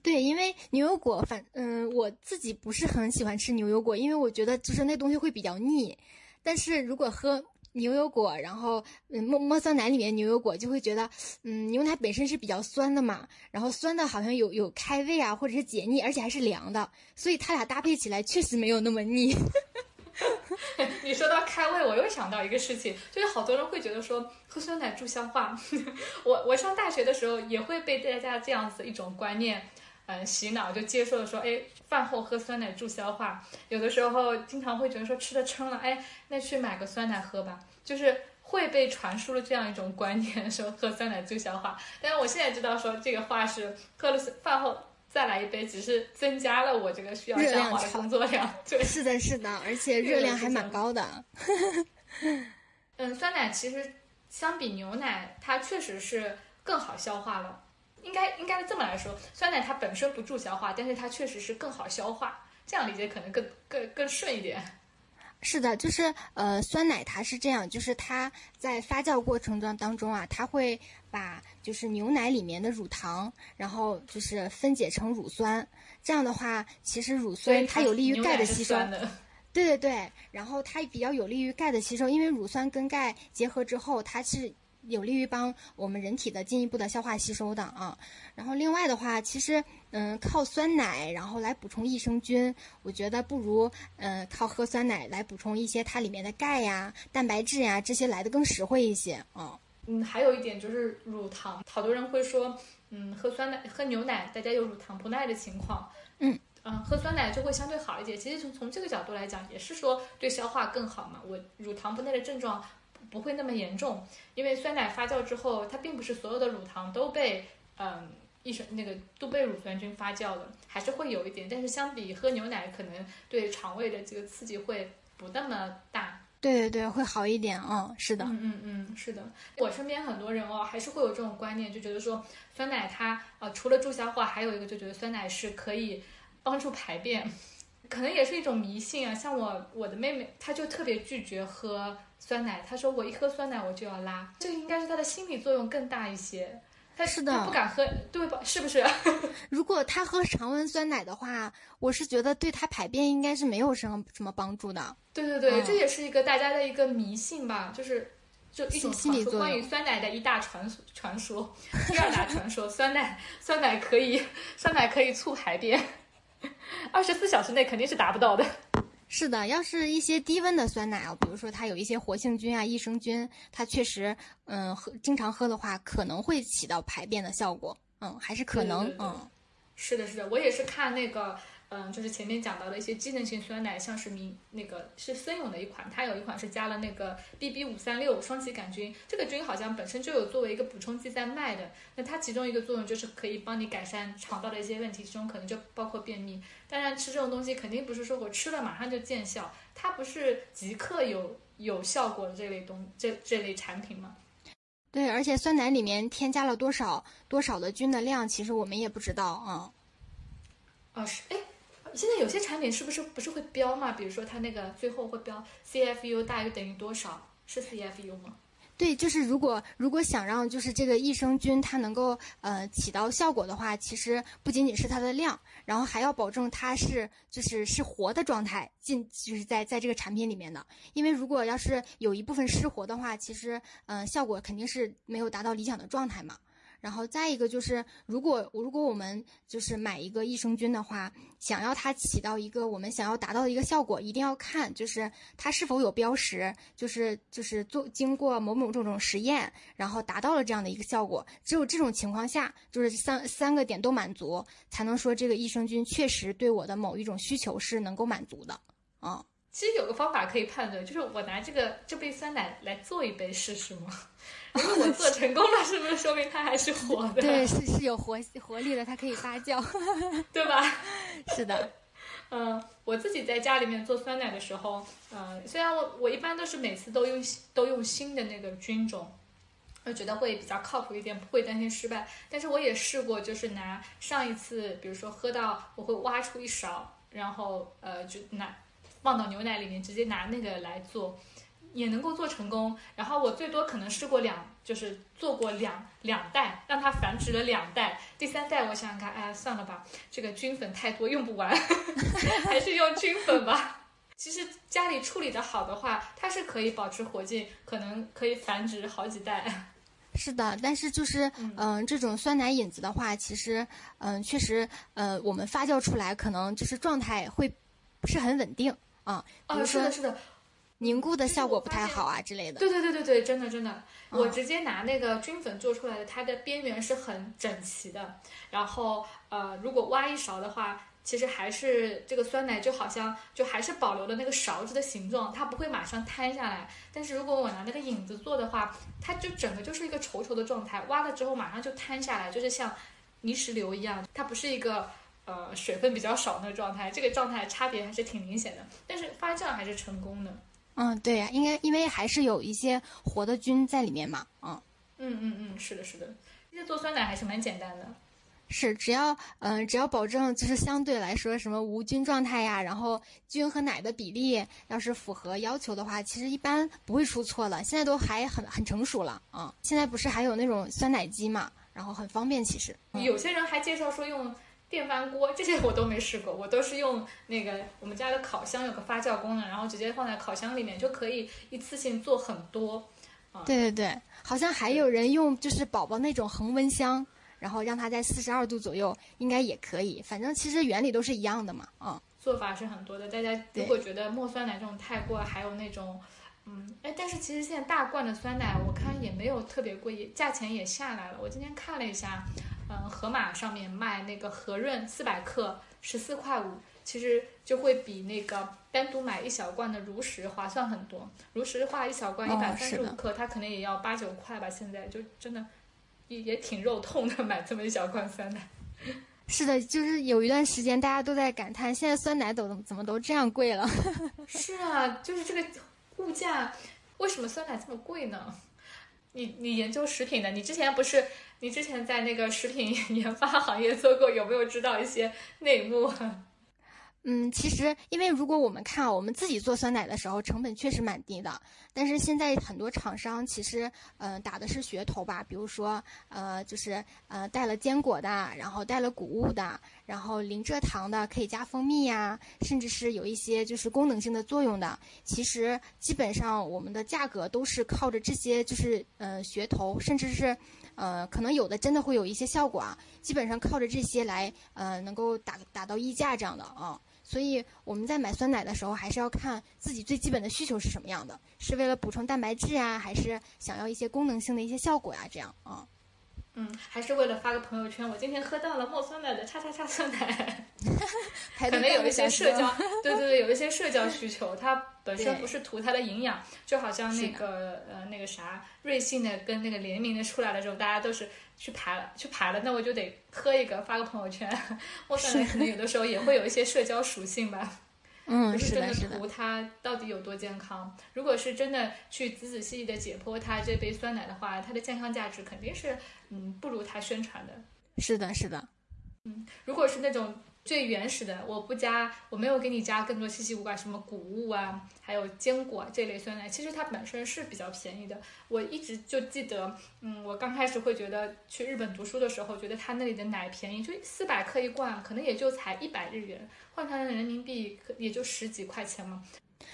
对，因为牛油果，反嗯，我自己不是很喜欢吃牛油果，因为我觉得就是那东西会比较腻。但是如果喝牛油果，然后嗯，摸摸酸奶里面牛油果，就会觉得，嗯，牛奶本身是比较酸的嘛，然后酸的好像有有开胃啊，或者是解腻，而且还是凉的，所以它俩搭配起来确实没有那么腻。你说到开胃，我又想到一个事情，就是好多人会觉得说喝酸奶助消化。我我上大学的时候也会被大家这样子一种观念。嗯，洗脑就接受了说，哎，饭后喝酸奶助消化。有的时候经常会觉得说吃的撑了，哎，那去买个酸奶喝吧。就是会被传输了这样一种观念，说喝酸奶助消化。但是我现在知道说这个话是喝了饭后再来一杯，只是增加了我这个需要消化的工作量。对，是的，是的，而且热量还蛮高的。嗯，酸奶其实相比牛奶，它确实是更好消化了。应该应该这么来说，酸奶它本身不助消化，但是它确实是更好消化，这样理解可能更更更顺一点。是的，就是呃，酸奶它是这样，就是它在发酵过程当当中啊，它会把就是牛奶里面的乳糖，然后就是分解成乳酸，这样的话，其实乳酸它有利于钙的吸收。对对对，然后它比较有利于钙的吸收，因为乳酸跟钙结合之后，它是。有利于帮我们人体的进一步的消化吸收的啊。然后另外的话，其实嗯，靠酸奶然后来补充益生菌，我觉得不如嗯靠喝酸奶来补充一些它里面的钙呀、蛋白质呀这些来的更实惠一些啊。嗯，还有一点就是乳糖，好多人会说，嗯，喝酸奶、喝牛奶，大家有乳糖不耐的情况，嗯嗯，喝酸奶就会相对好一点。其实从从这个角度来讲，也是说对消化更好嘛。我乳糖不耐的症状不会那么严重，因为酸奶发酵之后，它并不是所有的乳糖都被嗯益生那个都被乳酸菌发酵了，还是会有一点。但是相比喝牛奶，可能对肠胃的这个刺激会不那么大。对对对，会好一点，嗯，是的，嗯嗯嗯，是的。我身边很多人哦，还是会有这种观念，就觉得说酸奶它呃除了助消化，还有一个就觉得酸奶是可以帮助排便，可能也是一种迷信啊。像我我的妹妹，她就特别拒绝喝酸奶，她说我一喝酸奶我就要拉，这个应该是她的心理作用更大一些。她是的她不敢喝，对吧？是不是？如果她喝常温酸奶的话，我是觉得对她排便应该是没有什么什么帮助的。对对对，嗯这也是一个大家的一个迷信吧，就是就一种传说，心理作用关于酸奶的一大传传说，第二大传说，酸奶酸奶可以酸奶可以促排便，二十四小时内肯定是达不到的。是的，要是一些低温的酸奶啊，比如说它有一些活性菌啊、益生菌，它确实，嗯，喝经常喝的话，可能会起到排便的效果。嗯，还是可能，对对对嗯，是的，是的，我也是看那个，嗯，就是前面讲到的一些机能性酸奶，像是明那个是森永的一款，它有一款是加了那个 BB 五三六双歧杆菌，这个菌好像本身就有作为一个补充剂在卖的。那它其中一个作用就是可以帮你改善肠道的一些问题，其中可能就包括便秘。当然，吃这种东西肯定不是说我吃了马上就见效，它不是即刻有有效果的这类东这这类产品嘛。对，而且酸奶里面添加了多少多少的菌的量，其实我们也不知道啊。哦，是，哎，现在有些产品是不是不是会标嘛？比如说它那个最后会标 CFU 大于等于多少？是 CFU 吗？对，就是如果如果想让就是这个益生菌它能够呃起到效果的话，其实不仅仅是它的量，然后还要保证它是就是是活的状态进就是在在这个产品里面的。因为如果要是有一部分失活的话，其实嗯、呃效果肯定是没有达到理想的状态嘛。然后再一个就是，如果如果我们就是买一个益生菌的话，想要它起到一个我们想要达到的一个效果，一定要看就是它是否有标识，就是就是做经过某某这种实验，然后达到了这样的一个效果。只有这种情况下，就是三三个点都满足，才能说这个益生菌确实对我的某一种需求是能够满足的。啊、其实有个方法可以判断，就是我拿这个这杯酸奶来做一杯试试吗？如果我做成功了，是不是说明它还是活的？对，是是有活活力的，它可以发酵。对吧？是的，嗯，我自己在家里面做酸奶的时候，嗯，虽然我我一般都是每次都用都用新的那个菌种，我觉得会比较靠谱一点，不会担心失败。但是我也试过，就是拿上一次，比如说喝到，我会挖出一勺，然后呃就拿放到牛奶里面，直接拿那个来做。也能够做成功，然后我最多可能试过两，就是做过两两代，让它繁殖了两代，第三代我想想看，哎，算了吧，这个菌粉太多用不完，还是用菌粉吧。其实家里处理的好的话，它是可以保持活性，可能可以繁殖好几代。是的，但是就是嗯嗯、这种酸奶引子的话，其实嗯、确实呃，我们发酵出来可能就是状态会不是很稳定啊，比哦，是的，是的，凝固的效果不太好啊之类的。对对对对对，真的真的，我嗯直接拿那个菌粉做出来的，它的边缘是很整齐的。然后呃，如果挖一勺的话，其实还是这个酸奶就好像就还是保留了那个勺子的形状，它不会马上摊下来。但是如果我拿那个引子做的话，它就整个就是一个稠稠的状态，挖了之后马上就摊下来，就是像泥石流一样，它不是一个。呃，水分比较少那个状态，这个状态差别还是挺明显的，但是发酵还是成功的。嗯，对呀、应该因为还是有一些活的菌在里面嘛。嗯，嗯嗯嗯，是的，是的，其实做酸奶还是蛮简单的。是，只要嗯、呃只要保证就是相对来说什么无菌状态呀，然后菌和奶的比例要是符合要求的话，其实一般不会出错了。现在都还很 很成熟了啊、嗯现在不是还有那种酸奶机嘛，然后很方便其实。嗯有些人还介绍说用电饭锅，这些我都没试过，我都是用那个我们家的烤箱有个发酵功能，然后直接放在烤箱里面就可以一次性做很多。对对对，好像还有人用就是宝宝那种恒温箱，然后让它在四十二度左右，应该也可以。反正其实原理都是一样的嘛，嗯。做法是很多的，大家如果觉得墨酸奶这种太过，还有那种，嗯，哎，但是其实现在大罐的酸奶我看也没有特别贵，价钱也下来了。我今天看了一下，嗯，盒马上面卖那个和润四百克十四块五，其实就会比那个单独买一小罐的如实划算很多。如实的话，一小罐一百三十五克，它可能也要八九块吧。现在就真的也也挺肉痛的，买这么一小罐酸奶。是的，就是有一段时间大家都在感叹，现在酸奶都怎么都这样贵了？是啊，就是这个物价，为什么酸奶这么贵呢？你你研究食品的，你之前不是你之前在那个食品 研发行业做过，有没有知道一些内幕？嗯，其实因为如果我们看啊我们自己做酸奶的时候，成本确实蛮低的。但是现在很多厂商其实，嗯，打的是噱头吧，比如说，呃，就是呃带了坚果的，然后带了谷物的，然后零蔗糖的，可以加蜂蜜呀，甚至是有一些就是功能性的作用的。其实基本上我们的价格都是靠着这些就是呃噱头，甚至是呃可能有的真的会有一些效果啊。基本上靠着这些来呃能够打打到溢价这样的啊。所以我们在买酸奶的时候，还是要看自己最基本的需求是什么样的，是为了补充蛋白质啊，还是想要一些功能性的一些效果呀？这样啊。嗯，还是为了发个朋友圈，我今天喝到了墨酸奶的叉叉叉酸奶，可能有一些社交，对对对，有一些社交需求，它本身不是图它的营养，就好像那个呃那个啥瑞幸的跟那个联名的出来了之后，大家都是去排了去排了，那我就得喝一个发个朋友圈，墨酸奶可能有的时候也会有一些社交属性吧。嗯，不是真的图它到底有多健康。如果是真的去仔仔细细的解剖它这杯酸奶的话，它的健康价值肯定是嗯不如它宣传的。是的，是的。嗯，如果是那种。最原始的，我不加，我没有给你加更多稀奇古怪什么谷物啊，还有坚果这类酸奶，其实它本身是比较便宜的。我一直就记得，嗯，我刚开始会觉得去日本读书的时候，觉得他那里的奶便宜，就四百克一罐，可能也就才一百日元，换成人民币可也就十几块钱嘛。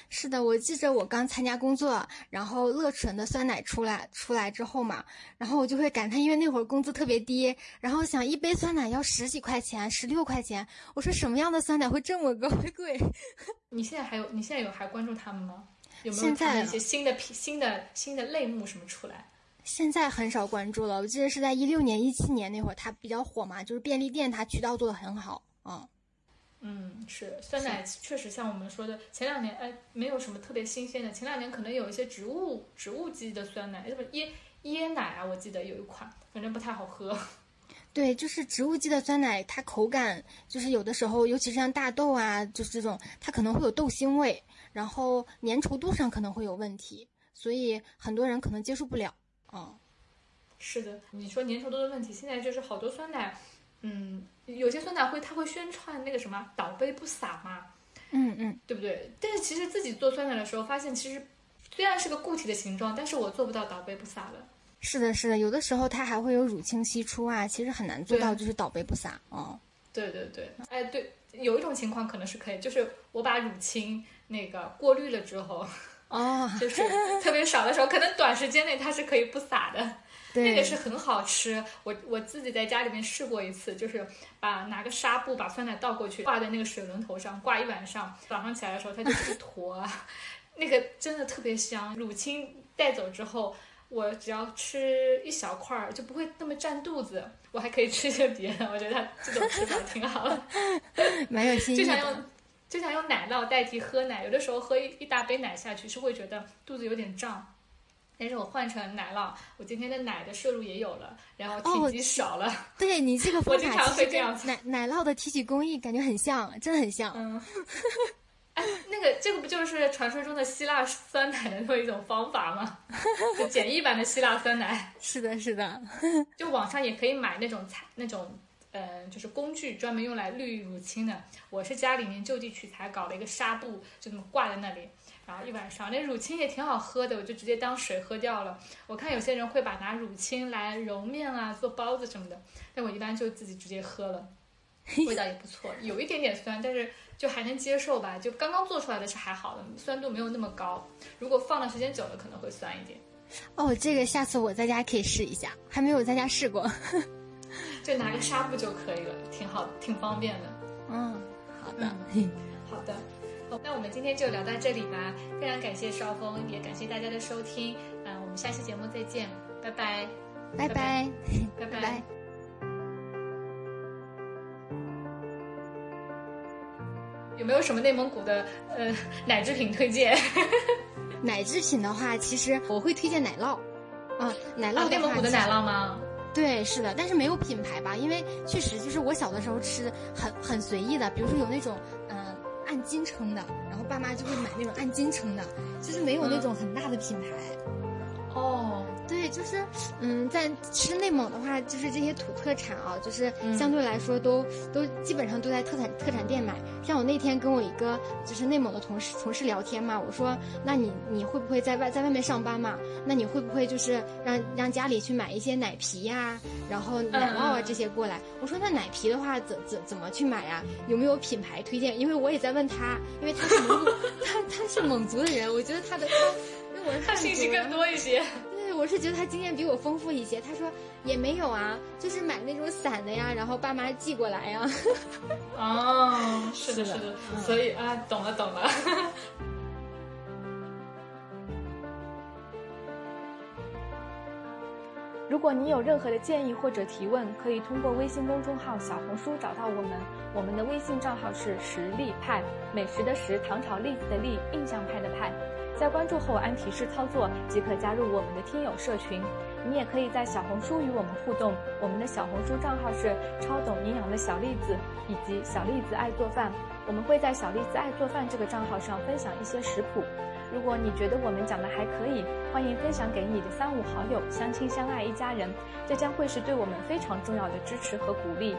是的，我记着我刚参加工作，然后乐纯的酸奶出来出来之后嘛，然后我就会感叹，因为那会儿工资特别低，然后想一杯酸奶要十几块钱，十六块钱，我说什么样的酸奶会这么高贵？你现在还有你现在有还关注他们吗？有没有一些新的品、新的新的类目什么出来？现在很少关注了，我记得是在一六年、一七年那会儿，它比较火嘛，就是便利店它渠道做的很好，嗯。嗯，是酸奶确实像我们说的，前两年哎没有什么特别新鲜的，前两年可能有一些植物植物基的酸奶，什么椰椰奶啊，我记得有一款，反正不太好喝。对，就是植物基的酸奶，它口感就是有的时候，尤其是像大豆啊，就是这种，它可能会有豆腥味，然后粘稠度上可能会有问题，所以很多人可能接受不了。嗯，是的，你说粘稠度的问题，现在就是好多酸奶。嗯，有些酸奶会，他会宣传那个什么倒杯不洒嘛，嗯嗯，对不对？但是其实自己做酸奶的时候，发现其实虽然是个固体的形状，但是我做不到倒杯不洒的。是的，是的，有的时候它还会有乳清析出啊，其实很难做到就是倒杯不洒。哦，对对对，哎对，有一种情况可能是可以，就是我把乳清那个过滤了之后，哦，就是特别少的时候，可能短时间内它是可以不洒的。那个是很好吃，我我自己在家里面试过一次，就是把拿个纱布把酸奶倒过去，挂在那个水龙头上挂一晚上，早上起来的时候它就是一坨，那个真的特别香。乳清带走之后，我只要吃一小块儿就不会那么占肚子，我还可以吃些别的。我觉得它这种吃法挺好的，蛮有 新意就想用就想用奶酪代替喝奶，有的时候喝一一大杯奶下去是会觉得肚子有点胀。但是我换成奶酪，我今天的奶的摄入也有了，然后体积少了。对你这个 方法会这样奶奶酪的提取工艺感觉很像，真的很像。嗯，哎，那个这个不就是传说中的希腊酸奶的那么一种方法吗？就简易版的希腊酸奶。是的，是的。就网上也可以买那种材那种，嗯，就是工具专门用来滤乳清的。我是家里面就地取材，搞了一个纱布，就这么挂在那里。然后一晚上，那乳清也挺好喝的，我就直接当水喝掉了。我看有些人会把拿乳清来揉面啊、做包子什么的，但我一般就自己直接喝了，味道也不错，有一点点酸，但是就还能接受吧。就刚刚做出来的是还好的，酸度没有那么高。如果放的时间久了，可能会酸一点。哦，这个下次我在家可以试一下，还没有在家试过。就拿个纱布就可以了，挺好，挺方便的。嗯，好的，好的。好，那我们今天就聊到这里吧。非常感谢邵峰，也感谢大家的收听。嗯，我们下期节目再见，拜拜，拜拜，拜拜。有没有什么内蒙古的呃奶制品推荐？奶制品的话，其实我会推荐奶酪。啊，奶酪。内蒙古的奶酪吗？对，是的，但是没有品牌吧？因为确实就是我小的时候吃很很随意的，比如说有那种嗯按斤称的，然后爸妈就会买那种按斤称的，就是没有那种很大的品牌。哦。对，就是，嗯，在吃内蒙的话，就是这些土特产啊，就是相对来说都都基本上都在特产特产店买。像我那天跟我一个就是内蒙的同事同事聊天嘛，我说，那你你会不会在外在外面上班嘛？那你会不会就是让让家里去买一些奶皮呀，然后奶酪啊这些过来？我说那奶皮的话怎怎怎么去买呀？有没有品牌推荐？因为我也在问他，因为他是蒙古，他他是蒙族的人，我觉得他的他，因为我是他信息更多一些。我是觉得他经验比我丰富一些。他说也没有啊，就是买那种散的呀，然后爸妈寄过来呀。哦，是的，是的，所以啊，懂了，懂了。如果你有任何的建议或者提问，可以通过微信公众号、小红书找到我们。我们的微信账号是实力派，美食的食，唐朝栗子的栗，印象派的派。在关注后按提示操作即可加入我们的听友社群。你也可以在小红书与我们互动，我们的小红书账号是超懂营养的小栗子以及小栗子爱做饭。我们会在小栗子爱做饭这个账号上分享一些食谱。如果你觉得我们讲的还可以，欢迎分享给你的三五好友，相亲相爱一家人，这将会是对我们非常重要的支持和鼓励。